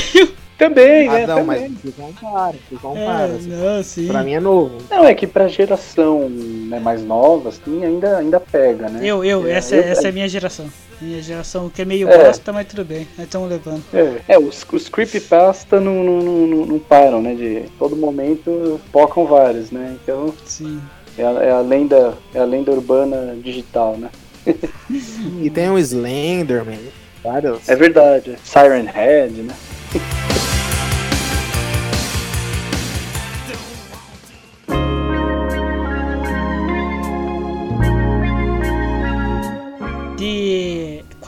Também, Ah, né? não, também. mas compara, compara. É, assim. não, sim. Pra mim é novo. Não, é que pra geração né, mais nova, assim, ainda, ainda pega, né? Eu, eu, É, essa, eu- essa é a minha geração. Minha geração que é meio É. bosta, mas tudo bem. Nós estamos levando. É, é os, os creepypasta não, não, não, não- não param, né? De todo momento focam vários, né? Então Sim. é a, é a lenda, é a lenda urbana digital, né? E tem o Slenderman, vários. É verdade. Siren Head, né? De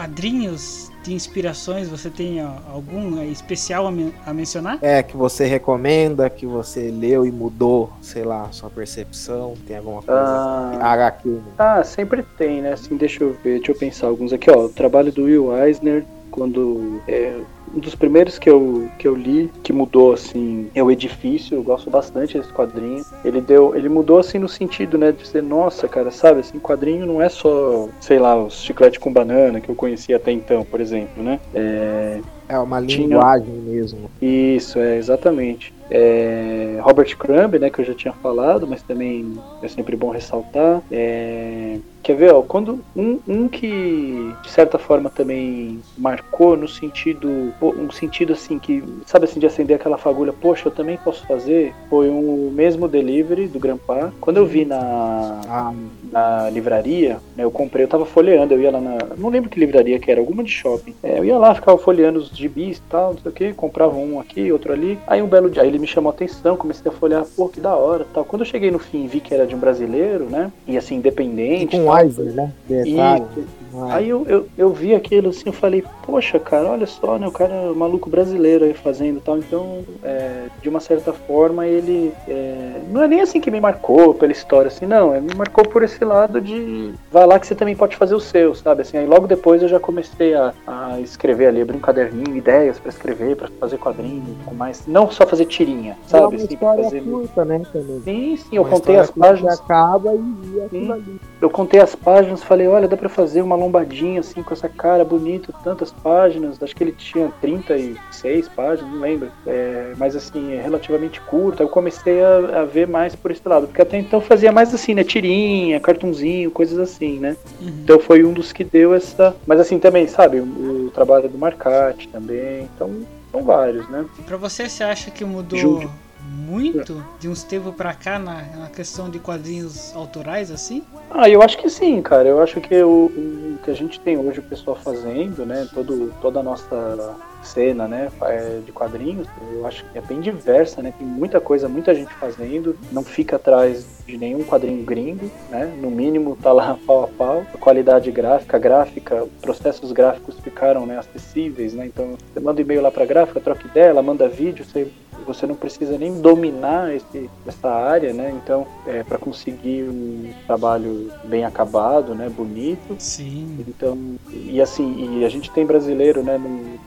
quadrinhos, de inspirações, você tem algum especial a, men- a mencionar? É, que você recomenda, que você leu e mudou, sei lá, sua percepção, tem alguma coisa. Ah, HQ, né? ah, sempre tem, né? Assim, deixa eu ver, deixa eu pensar alguns aqui, ó. O trabalho do Will Eisner, quando. É, um dos primeiros que eu, que eu li, que mudou, assim, é o Edifício, eu gosto bastante desse quadrinho. Ele deu. Ele mudou assim no sentido, né, de ser, nossa, cara, sabe, assim, quadrinho não é só, sei lá, os chiclete com banana que eu conhecia até então, por exemplo, né? É, É uma Tinha- linguagem mesmo. Isso, é, exatamente. É, Robert Crumb, né, que eu já tinha falado, mas também é sempre bom ressaltar. É, quer ver, ó, quando um, um que de certa forma também marcou no sentido, um sentido assim que, sabe assim, de acender aquela fagulha, poxa, eu também posso fazer, foi o mesmo delivery do Grandpa. Quando eu vi na, Ah, na livraria, né, eu comprei, eu tava folheando, eu ia lá na. Não lembro que livraria que era, alguma de shopping. É, eu ia lá, ficava folheando os gibis e tal, não sei o que, comprava um aqui, outro ali. Aí um belo dia, aí ele me chamou a atenção, comecei a folhear, pô, que da hora tal. Quando eu cheguei no fim e vi que era de um brasileiro, né? E assim, independente. Weiser, né? Detalhe. Ah, Aí eu, eu, eu vi aquilo assim, eu falei, poxa, cara, olha só, né? O cara é um maluco brasileiro aí fazendo tal. Então, é, de uma certa forma, ele. é, não é nem assim que me marcou pela história, assim, não. É, me marcou por esse lado de. Vai lá que você também pode fazer o seu, sabe? Assim, aí logo depois eu já comecei a, a escrever ali, abrir um caderninho, ideias pra escrever, pra fazer quadrinho, com mais. Não só fazer tirinha, é sabe? uma Assim, história fazer... curta, né? Também. Sim, sim, eu Uma contei as páginas. Acaba e, e aquilo ali. Eu contei as páginas, falei, olha, dá pra fazer uma lombadinha assim com essa cara bonita, tantas páginas. Acho que ele tinha 36 páginas, não lembro. É, mas assim, é relativamente curto. Aí eu comecei a, a ver mais por esse lado. Porque até então eu fazia mais assim, né? Tirinha, cartunzinho, coisas assim, né? Uhum. Então foi um dos que deu essa. Mas assim também, sabe? O, o trabalho do Marcati também. Então, são vários, né? Pra você, você acha que mudou Júlio. Muito de uns tempos pra cá na, na questão de quadrinhos autorais, assim? Ah, eu acho que sim, cara. Eu acho que o, o que a gente tem hoje o pessoal fazendo, né? Todo, toda a nossa cena, né? é, De quadrinhos, eu acho que é bem diversa, né? Tem muita coisa, muita gente fazendo. Não fica atrás de nenhum quadrinho gringo, né? No mínimo tá lá pau a pau. A qualidade gráfica, gráfica, processos gráficos ficaram né, acessíveis, né? Então você manda e-mail lá pra gráfica, troca ideia, ela manda vídeo, você você não precisa nem dominar esse, essa área, né? Então, é, para conseguir um trabalho bem acabado, né? Bonito. Sim. Então, e assim, e a gente tem brasileiro, né? num-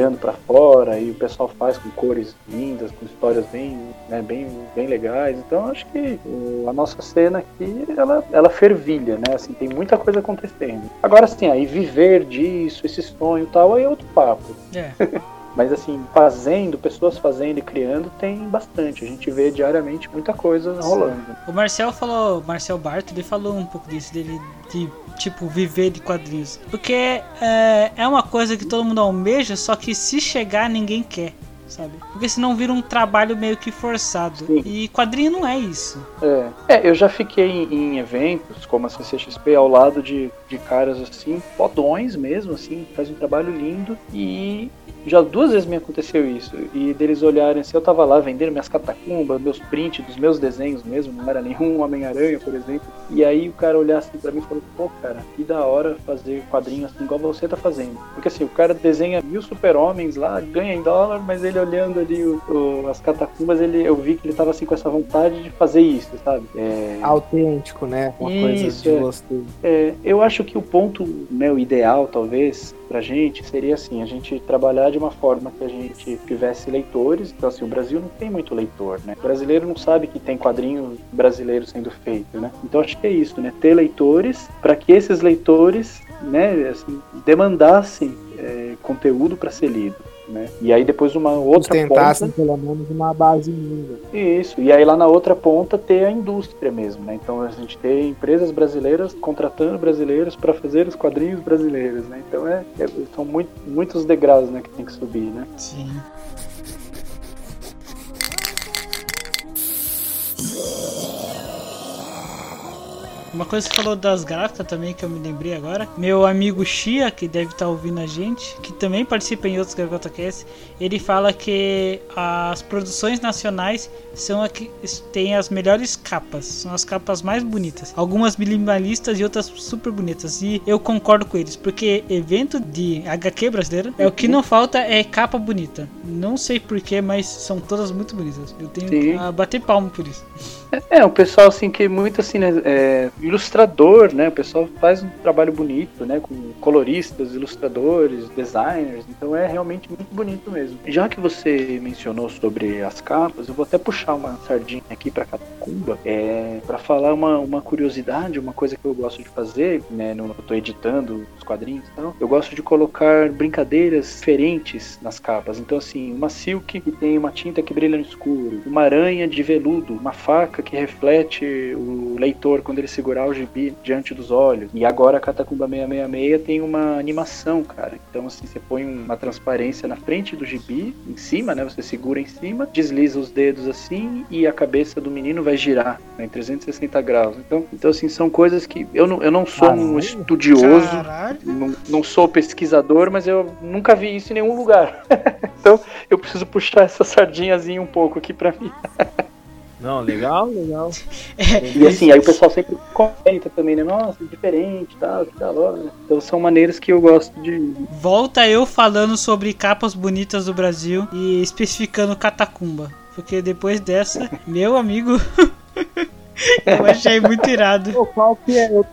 trabalhando para fora e o pessoal faz com cores lindas, com histórias bem, né? Bem, bem legais. Então, acho que a nossa cena aqui, ela, ela fervilha, né? Assim, tem muita coisa acontecendo. Agora, assim, aí viver disso, esse sonho e tal, aí é outro papo. É. Mas assim, fazendo, pessoas fazendo e criando, tem bastante. A gente vê diariamente muita coisa rolando. O Marcel falou, Marcel Barto, ele falou um pouco disso, dele de tipo viver de quadrinhos. Porque é, é uma coisa que todo mundo almeja, só que se chegar ninguém quer, sabe? Porque senão vira um trabalho meio que forçado. Sim. E quadrinho não é isso. É, é eu já fiquei em, em eventos como a CCXP ao lado de, de caras assim, fodões mesmo, assim, fazem um trabalho lindo e já duas vezes me aconteceu isso. E deles olharem assim, eu tava lá vendendo minhas catacumbas, meus prints dos meus desenhos mesmo, não era nenhum Homem-Aranha, por exemplo. E aí o cara olhar assim pra mim e falou, pô, cara, que da hora fazer quadrinho assim igual você tá fazendo. Porque assim, o cara desenha mil super-homens lá, ganha em dólar, mas ele olhando ali o- o- as catacumbas, ele, eu vi que ele tava assim com essa vontade de fazer isso, sabe? É, Autêntico, né? Uma Isso, coisa de é. é, eu acho que o ponto, né, o ideal, talvez, pra gente seria assim, a gente trabalhar de uma forma que a gente tivesse leitores, então assim, o Brasil não tem muito leitor, né? O brasileiro não sabe que tem quadrinho brasileiro sendo feito, né? Então acho que é isso, né? Ter leitores para que esses leitores, né, assim, demandassem é, conteúdo para ser lido. Né? E aí depois uma outra Tentassem ponta. pelo menos uma base mínima. Isso. E aí lá na outra ponta ter a indústria mesmo, né? Então a gente ter empresas brasileiras contratando brasileiros para fazer os quadrinhos brasileiros, né? Então é, é- são muito, muitos degraus, né, que tem que subir, né? Sim. Uma coisa que você falou das gráficas também, que eu me lembrei agora. Meu amigo Chia, que deve estar ouvindo a gente, que também participa em outros Gaviota ele fala que as produções nacionais são a que têm as melhores capas, são as capas mais bonitas. Algumas minimalistas e outras super bonitas. E eu concordo com eles, porque evento de HQ brasileiro é o que não falta é capa bonita. Não sei porquê, mas são todas muito bonitas. Eu tenho Sim. a bater palmo por isso. É, o pessoal assim que é muito assim, né, é, ilustrador, né? O pessoal faz um trabalho bonito, né? Com coloristas, ilustradores, designers. Então é realmente muito bonito mesmo. Já que você mencionou sobre as capas, eu vou até puxar uma sardinha aqui para Catacumba, é, para falar uma, uma curiosidade, uma coisa que eu gosto de fazer, né? No, eu tô editando os quadrinhos, e tal. Eu gosto de colocar brincadeiras diferentes nas capas. Então assim, uma silk que tem uma tinta que brilha no escuro, uma aranha de veludo, uma faca que reflete o leitor quando ele segurar o gibi diante dos olhos. E agora a Catacumba 666 tem uma animação, cara. Então assim, você põe uma transparência na frente do gibi, em cima, né? Você segura em cima, desliza os dedos assim e a cabeça do menino vai girar né, em 360 graus. Então, então assim, são coisas que eu não, eu não sou um Caralho. estudioso Caralho. não, não sou pesquisador, mas eu nunca vi isso em nenhum lugar. então eu preciso puxar essa sardinhazinha um pouco aqui pra mim. Não, legal, legal. E assim, aí o pessoal sempre comenta também, né? Nossa, diferente, tal, que da hora. Então são maneiras que eu gosto de. Volta eu falando sobre capas bonitas do Brasil e especificando Catacumba. Porque depois dessa, meu amigo, eu achei muito irado. Pô, qual que é? Eu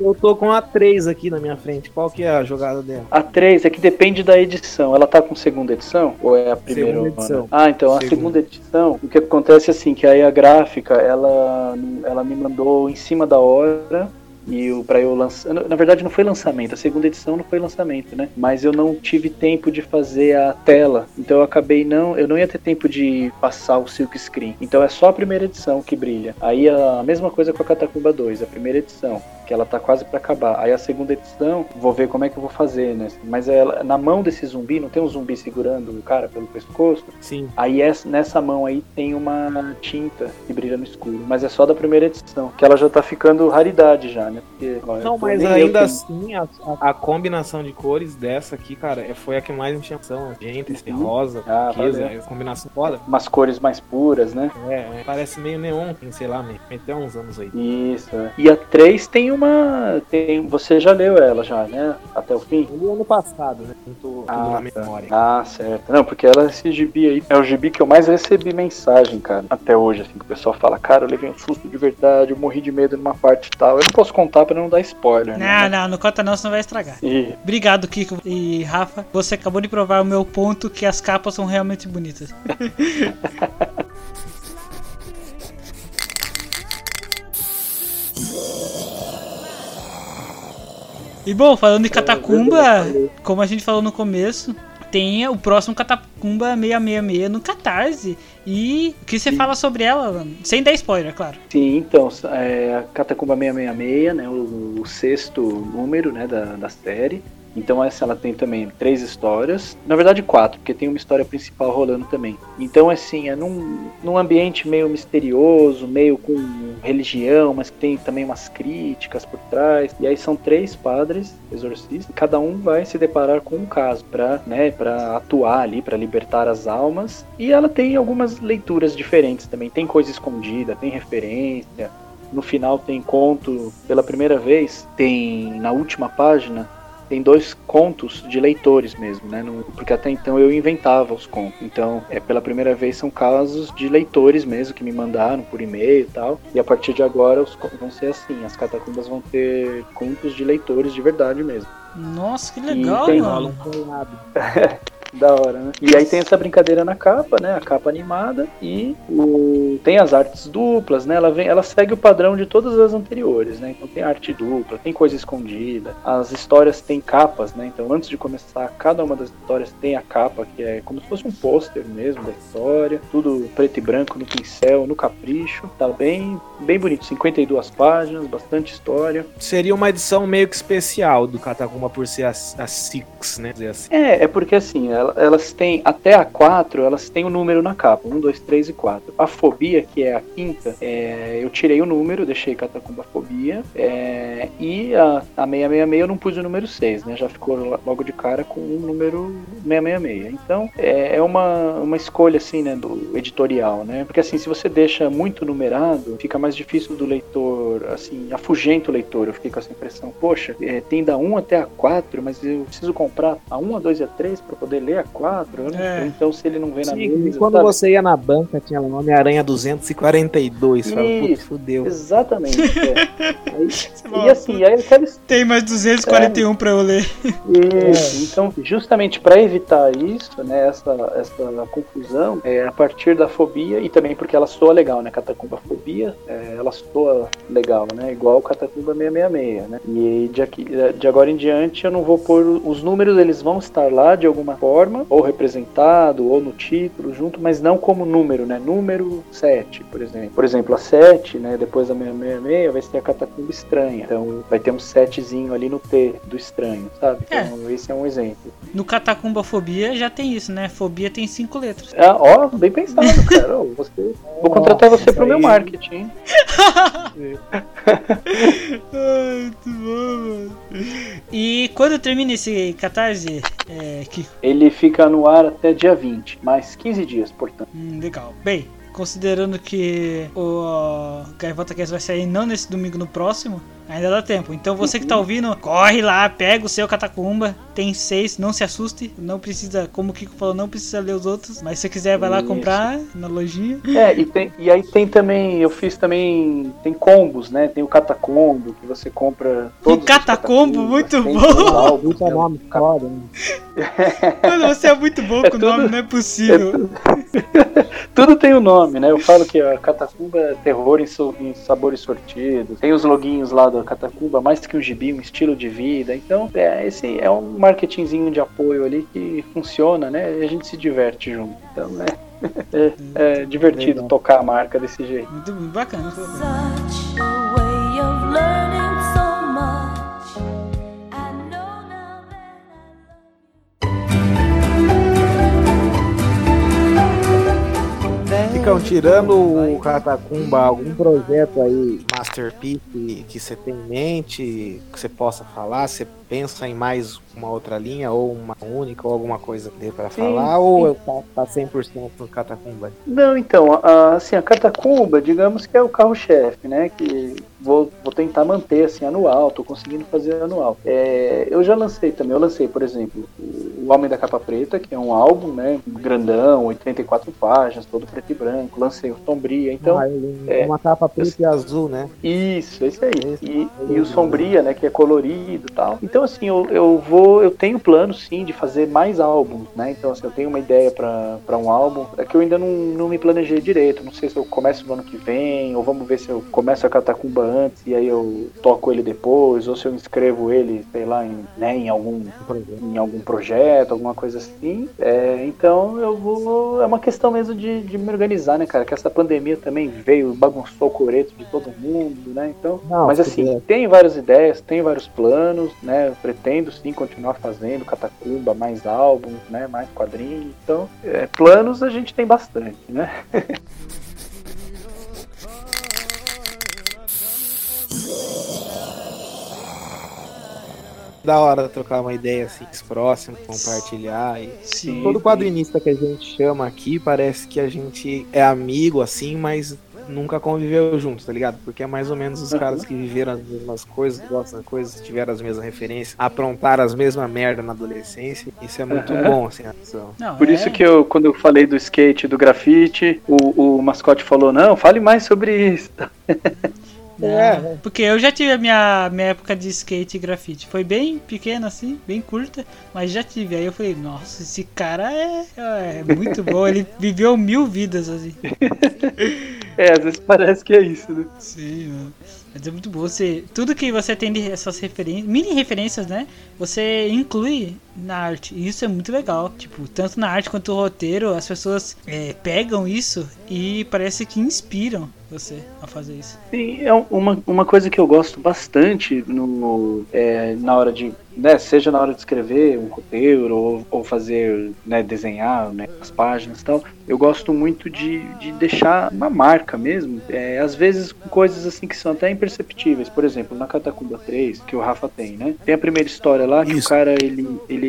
eu tô com a 3 aqui na minha frente. Qual que é a jogada dela? A 3 é que depende da edição. Ela tá com segunda edição? Ou é a primeira? Segunda edição. Ah, então a Segunda. segunda edição, o que acontece é assim, que aí a gráfica, ela, ela me mandou em cima da hora e para eu lançar, na na verdade não foi lançamento, a segunda edição não foi lançamento, né? Mas eu não tive tempo de fazer a tela, então eu acabei não, eu não ia ter tempo de passar o silk screen. Então é só a primeira edição que brilha. Aí a mesma coisa com a Catacumba 2, a primeira edição que ela tá quase para acabar. Aí a segunda edição, vou ver como é que eu vou fazer, né? Mas ela, na mão desse zumbi, não tem um zumbi segurando o cara pelo pescoço? Sim. Aí essa- nessa mão aí tem uma tinta que brilha no escuro, mas é só da primeira edição, que ela já tá ficando raridade já, né? Porque, ó, Não, mas ainda assim, a, a- combinação de cores dessa aqui, cara, é- foi a que mais me chamou atenção. Gente, esse Uhum. rosa, Ah, valeu. é combinação foda. Umas cores mais puras, né? É, é, parece meio neon, sei lá, meio, até uns anos aí. Isso. é. E a 3 tem uma. Tem, você já leu ela já, né? Até o fim? No ano passado, né? Não tô Ah, na tá. memória. Ah, certo. Não, porque ela, esse gibi aí, é o gibi que eu mais recebi mensagem, cara. Até hoje, assim, que o pessoal fala, cara, eu levei um susto de verdade, eu morri de medo numa parte e tal. Eu não posso contar pra não dar spoiler, Não, né? não, não conta não, senão vai estragar. E Obrigado, Kiko e Rafa. Você acabou de provar o meu ponto que as capas são realmente bonitas. E bom, falando de Catacumba, como a gente falou no começo, tem o próximo Catacumba 666 no Catarse. E o que você fala sobre ela, mano? Sem dar spoiler, claro. Sim, então, é a Catacumba 666, né, o, o sexto número, né, da, da série. Então essa ela tem também três histórias, na verdade quatro, porque tem uma história principal rolando também. Então assim, é num, num ambiente meio misterioso, meio com religião, mas que tem também umas críticas por trás. E aí são três padres exorcistas, cada um vai se deparar com um caso para, né, para atuar ali, para libertar as almas. E ela tem algumas leituras diferentes também, tem coisa escondida, tem referência. No final tem conto pela primeira vez, tem na última página tem dois contos de leitores mesmo, né? Não- porque até então eu inventava os contos. Então, é pela primeira vez são casos de leitores mesmo que me mandaram por e-mail e tal. E a partir de agora os contos vão ser assim, as catacumbas vão ter contos de leitores de verdade mesmo. Nossa, que legal, tem Rola mano. um. Da hora, né? E aí tem essa brincadeira na capa, né? A capa animada e o... tem as artes duplas, né? Ela, vem... ela segue o padrão de todas as anteriores, né? Então tem arte dupla, tem coisa escondida, as histórias têm capas, né? Então antes de começar, cada uma das histórias tem a capa, que é como se fosse um pôster mesmo da história, tudo preto e branco no pincel, no capricho. Tá bem, bem bonito, 52 páginas, bastante história. Seria uma edição meio que especial do Catacumba por ser a, a Six, né? Assim. É, é porque assim, ela- elas têm, até a 4, elas têm o número na capa, 1, 2, 3 e 4. A fobia, que é a quinta, é, eu tirei o número, deixei Catacumba Fobia, é, e a, a 666 eu não pus o número 6, né, já ficou lo- logo de cara com o número 666. Então, é, é uma, uma escolha, assim, né, do editorial, né, porque assim, se você deixa muito numerado, fica mais difícil do leitor, assim, afugenta o leitor, eu fiquei com essa impressão, poxa, tem da 1 até a 4, mas eu preciso comprar a 1, a 2 e a 3 para poder ler a 4, eu não- É. então se ele não vê na Sim, mesa, quando sabe? você ia na banca, tinha lá Homem-Aranha 242. Fala, putz, Isso. fudeu. Exatamente. é. Aí- fala, e assim, aí aquela Tem mais 241 pra eu ler. Isso. Então, justamente para evitar isso, né, essa, essa confusão, é, a partir da fobia e também porque ela soa legal, né, Catacumba Fobia, é, ela soa legal, né, igual Catacumba 666, né. E de, aqui, de agora em diante eu não vou pôr os números, eles vão estar lá de alguma forma, ou representado, ou no título junto, mas não como número, né, número 7, por exemplo. Por exemplo, a 7, né, depois da 666 vai ser a Catacumba Estranha. Então vai ter um 7zinho ali no T do estranho, sabe? É. Então esse é um exemplo. No Catacumba Fobia já tem isso, né? Fobia tem cinco letras. Ah, ó, bem pensado, cara. Você... Vou contratar você pro meu marketing. Ai, muito bom, mano. E quando termina esse catarse, é, que Ele fica no ar até dia 20, mais 15 dias, portanto. hum, legal. Bem, considerando que o Gaivota Cast vai sair não nesse domingo, no próximo, ainda dá tempo. Então você que tá ouvindo, corre lá, pega o seu catacumba. Tem seis, não se assuste. Não precisa, como o Kiko falou, não precisa ler os outros. Mas se você quiser, vai lá Isso. comprar na lojinha. É, e, tem, e aí tem também, eu fiz também, tem combos, né? Tem o catacombo, que você compra todos os catacombo, muito tem bom. né? nome foda, né? Mano, você é muito bom É com o tudo- nome, não é possível. Tudo tem o um nome, né? Eu falo que a Catacumba é terror em, so- em sabores sortidos. Tem os loguinhos lá da Catacumba, mais que um gibi, um estilo de vida. Então, é, esse é um marketingzinho de apoio ali que funciona, né? E a gente se diverte junto. Então, né? É, é divertido Legal. tocar a marca desse jeito. Muito bacana. muito bacana. Ficam tirando o Catacumba algum projeto aí, Masterpiece, que você tem em mente, que você possa falar? Você pensa em mais uma outra linha, ou uma única, ou alguma coisa que dê pra Sim, falar? Ou tá, tá 100% no Catacumba? Não, então, assim, a Catacumba, digamos que é o carro-chefe, né? Que vou, vou tentar manter assim anual, tô conseguindo fazer anual. É, eu já lancei também, eu lancei, por exemplo, o Homem da Capa Preta, que é um álbum, né? Grandão, 84 páginas, todo preto e branco. Lancei o Sombria, então. Ah, ele- é. uma capa preta e azul, né? Isso, esse aí. Esse. E, e o Sombria, né, que é colorido e tal. Então, assim, eu, eu vou, eu tenho plano, sim, de fazer mais álbuns, né? Então, assim, eu tenho uma ideia pra um álbum. É que eu ainda não, não me planejei direito. Não sei se eu começo no ano que vem, ou vamos ver se eu começo a Catacumba antes e aí eu toco ele depois, ou se eu inscrevo ele, sei lá, em, né, em algum Um projeto. em algum projeto, alguma coisa assim. É, então eu vou. É uma questão mesmo de, de me organizar, né, cara? Que essa pandemia também veio, bagunçou o coreto de todo mundo, né? Então. Não, mas assim, porque- tem várias ideias, tem vários planos, né? Eu pretendo sim continuar fazendo catacumba, mais álbuns, né? Mais quadrinhos. Então, é, planos a gente tem bastante, né? Da hora trocar uma ideia assim, próximo, compartilhar e Sim. Todo quadrinista que a gente chama aqui parece que a gente é amigo assim, mas nunca conviveu junto, tá ligado? Porque é mais ou menos os caras que viveram as mesmas coisas, gostam das coisas, tiveram as mesmas referências, aprontaram as mesmas merda na adolescência. Isso é muito Aham. bom, assim, a visão. Não, Por é- isso que eu, quando eu falei do skate, do grafite, o, o mascote falou, não, fale mais sobre isso. Não, Porque eu já tive a minha, minha época de skate e grafite. Foi bem pequena assim, bem curta, mas já tive. Aí eu falei, nossa, esse cara é, é muito bom. Ele viveu mil vidas assim. É, às vezes parece que é isso, né? Sim, mano. Mas é muito bom. Você, tudo que você tem de essas referências, mini referências, né? Você inclui na arte. E isso é muito legal. Tipo, tanto na arte quanto no roteiro, as pessoas é, pegam isso e parece que inspiram você a fazer isso. Sim, é uma, uma coisa que eu gosto bastante no, é, na hora de, né, seja na hora de escrever um roteiro ou, ou fazer, né, desenhar né, as páginas e tal, eu gosto muito de, de deixar uma marca mesmo, é, às vezes com coisas assim que são até imperceptíveis, por exemplo, na Catacumba 3, que o Rafa tem, né, tem a primeira história lá que Isso. o cara, ele, ele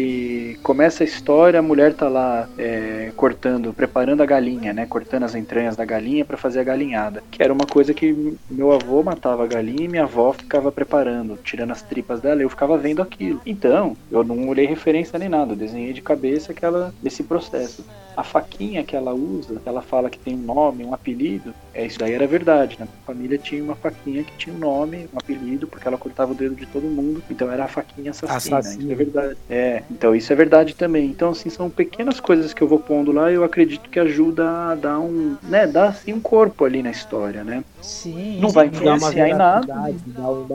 começa a história, a mulher tá lá é, cortando, preparando a galinha, né, cortando as entranhas da galinha para fazer a galinhada, que era uma coisa que meu avô matava a galinha e minha avó ficava preparando, tirando as tripas dela, eu ficava vendo aquilo. Então, eu não olhei referência nem nada, eu desenhei de cabeça aquela esse processo. A faquinha que ela usa, ela fala que tem um nome, um apelido, é isso daí era verdade, né? A família tinha uma faquinha que tinha um nome, um apelido, porque ela cortava o dedo de todo mundo, então era a faquinha assassina, Assassina. isso é verdade. É, então isso é verdade também. Então assim, são pequenas coisas que eu vou pondo lá e eu acredito que ajuda a dar um, né, dar assim um corpo ali na história, né? Sim. Não vai influenciar em nada. dá um.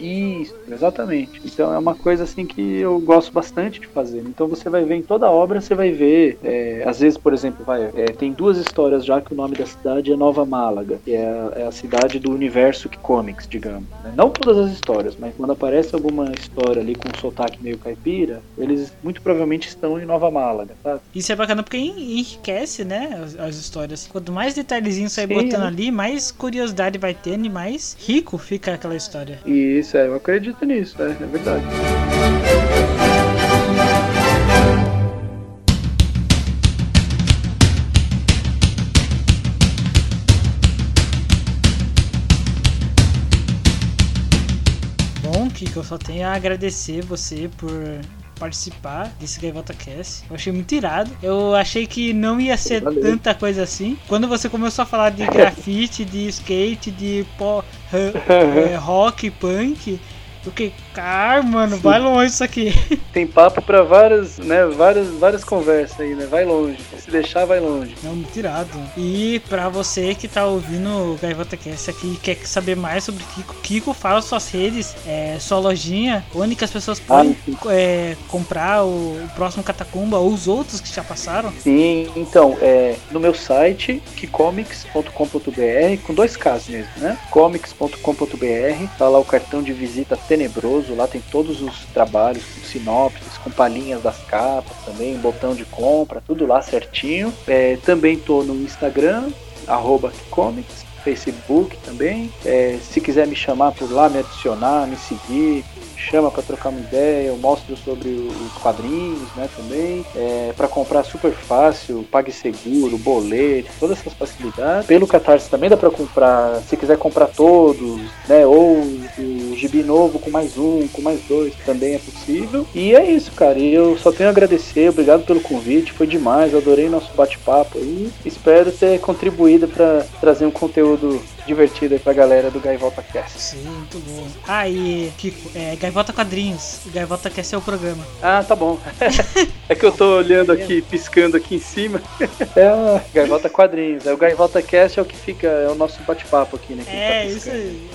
Isso, exatamente. Então é uma coisa assim que eu gosto bastante de fazer. Então você vai ver em toda a obra, você vai ver, é, às vezes, por exemplo, vai, é, tem duas histórias já que o nome da cidade é Nova Málaga, que é a, é a cidade do universo que comics, digamos. né? Não todas as histórias, mas quando aparece alguma história ali com um sotaque meio caipira, eles muito provavelmente estão em Nova Málaga, sabe? Isso é bacana porque en- enriquece, né, as, as histórias. Quanto mais vai Sim, botando é. ali, mais curiosidade vai tendo e mais rico fica aquela história. Isso, é, eu acredito nisso, é, é verdade. Kiko, eu só tenho a agradecer você por participar desse Gaivota Cast. Eu achei muito irado. Eu achei que não ia ser Valeu. tanta coisa assim. Quando você começou a falar de grafite, de skate, de pó, é, rock, punk, fiquei, cara, mano, vai longe isso aqui. Tem papo pra várias, né, várias, várias conversas aí, né? Vai longe. Se deixar, vai longe. Não, muito irado. E pra você que tá ouvindo o Gaivota Cast aqui e quer saber mais sobre Kiko, Kiko fala suas redes, é, sua lojinha, onde que as pessoas podem sim. é, comprar o, o próximo Catacumba ou os outros que já passaram. Sim, então, é, no meu site, kikomics.com.br, com dois Ks mesmo, né? comics.com.br, tá lá o cartão de visita tenebroso, lá tem todos os trabalhos, com sinopses, com palhinhas das capas também, botão de compra, tudo lá certinho. É, também tô no Instagram, arroba Kikomics, Facebook também. É, se quiser me chamar por lá, me adicionar, me seguir, chama para trocar uma ideia, eu mostro sobre os quadrinhos, né, também. É, para comprar super fácil, PagSeguro, boleto, todas essas facilidades. Pelo Catarse também dá para comprar, se quiser comprar todos, né, ou o gibi novo com mais um, com mais dois, também é possível. E é isso, cara. E eu só tenho a agradecer, obrigado pelo convite, foi demais, adorei nosso bate-papo aí. Espero ter contribuído para trazer um conteúdo divertido aí pra galera do Gaivota Cast. Sim, muito bom. Ah, e Kiko, é, Gaivota Quadrinhos. Gaivota Cast é o programa. Ah, tá bom. é que eu tô olhando aqui, piscando aqui em cima. É a Gaivota Quadrinhos. É o Gaivota Cast é o que fica, é o nosso bate-papo aqui, né? que É, tá isso aí.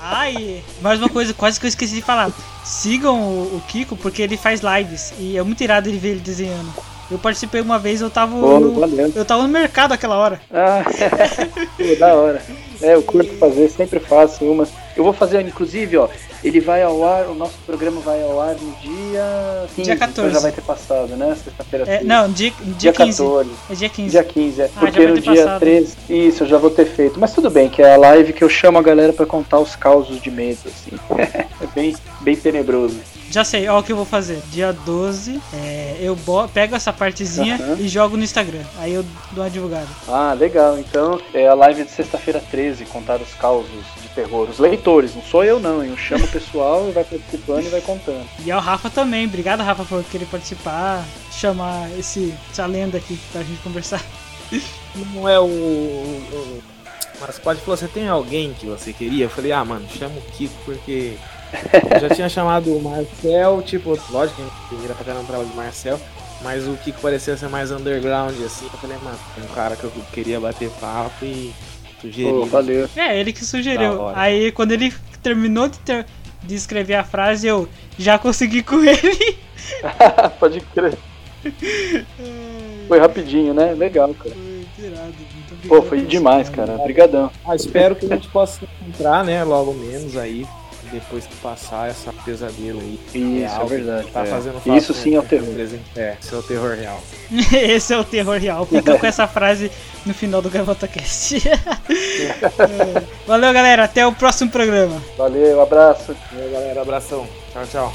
Ai, mais uma coisa, quase que eu esqueci de falar. Sigam o, o Kiko porque ele faz lives e é muito irado ele ver ele desenhando. Eu participei uma vez, eu tava Pô, no, eu tava no mercado aquela hora. Ah, pô, da hora. É, eu curto fazer, sempre faço uma. Eu vou fazer, inclusive, ó, ele vai ao ar, o nosso programa vai ao ar no dia 15, Dia 14. Então já vai ter passado, né? Sexta-feira É, 15. não, dia, dia, dia 15. 14. É dia 15. Dia 15, é. Ah, Porque no dia passado. 13. Isso, eu já vou ter feito. Mas tudo bem, que é a live que eu chamo a galera pra contar os causos de medo, assim. é bem, bem tenebroso. Já sei, ó o que eu vou fazer. Dia 12, é, eu pego essa partezinha Aham. e jogo no Instagram. Aí eu dou uma divulgada. Ah, legal. Então é a live de sexta-feira 13, contar os causos de terror. Os leitores, não sou eu não, hein? Eu chamo o pessoal e vai participando e vai contando. E ao Rafa também. Obrigado, Rafa, por querer participar. Chamar esse, essa lenda aqui pra gente conversar. Não é o. o mas pode falar, você tem alguém que você queria? Eu falei, ah, mano, chama o Kiko porque. Eu já tinha chamado o Marcel, tipo, lógico que a gente primeira pra caramba trabalho de Marcel, mas o Kiko parecia ser mais underground, assim. Eu falei, mano, tem um cara que eu queria bater papo e sugerir. Pô, valeu. É, ele que sugeriu. Hora. Aí quando ele terminou de, ter- de escrever a frase, eu já consegui com ele. Pode crer. Foi rapidinho, né? Legal, cara. Foi muito obrigado Pô, foi demais, cara. Obrigadão. Ah, espero que a gente possa se encontrar, né, logo menos aí, depois que passar essa pesadelo aí. É Isso, é real, é verdade. Tá é. fazendo Isso sim é o terror. É, esse é o terror real. esse é o terror real. Fica com essa frase no final do GavotaCast. é. Valeu, galera. Até o próximo programa. Valeu, abraço. Valeu, galera. Abração. Tchau, tchau.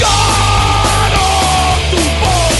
God of the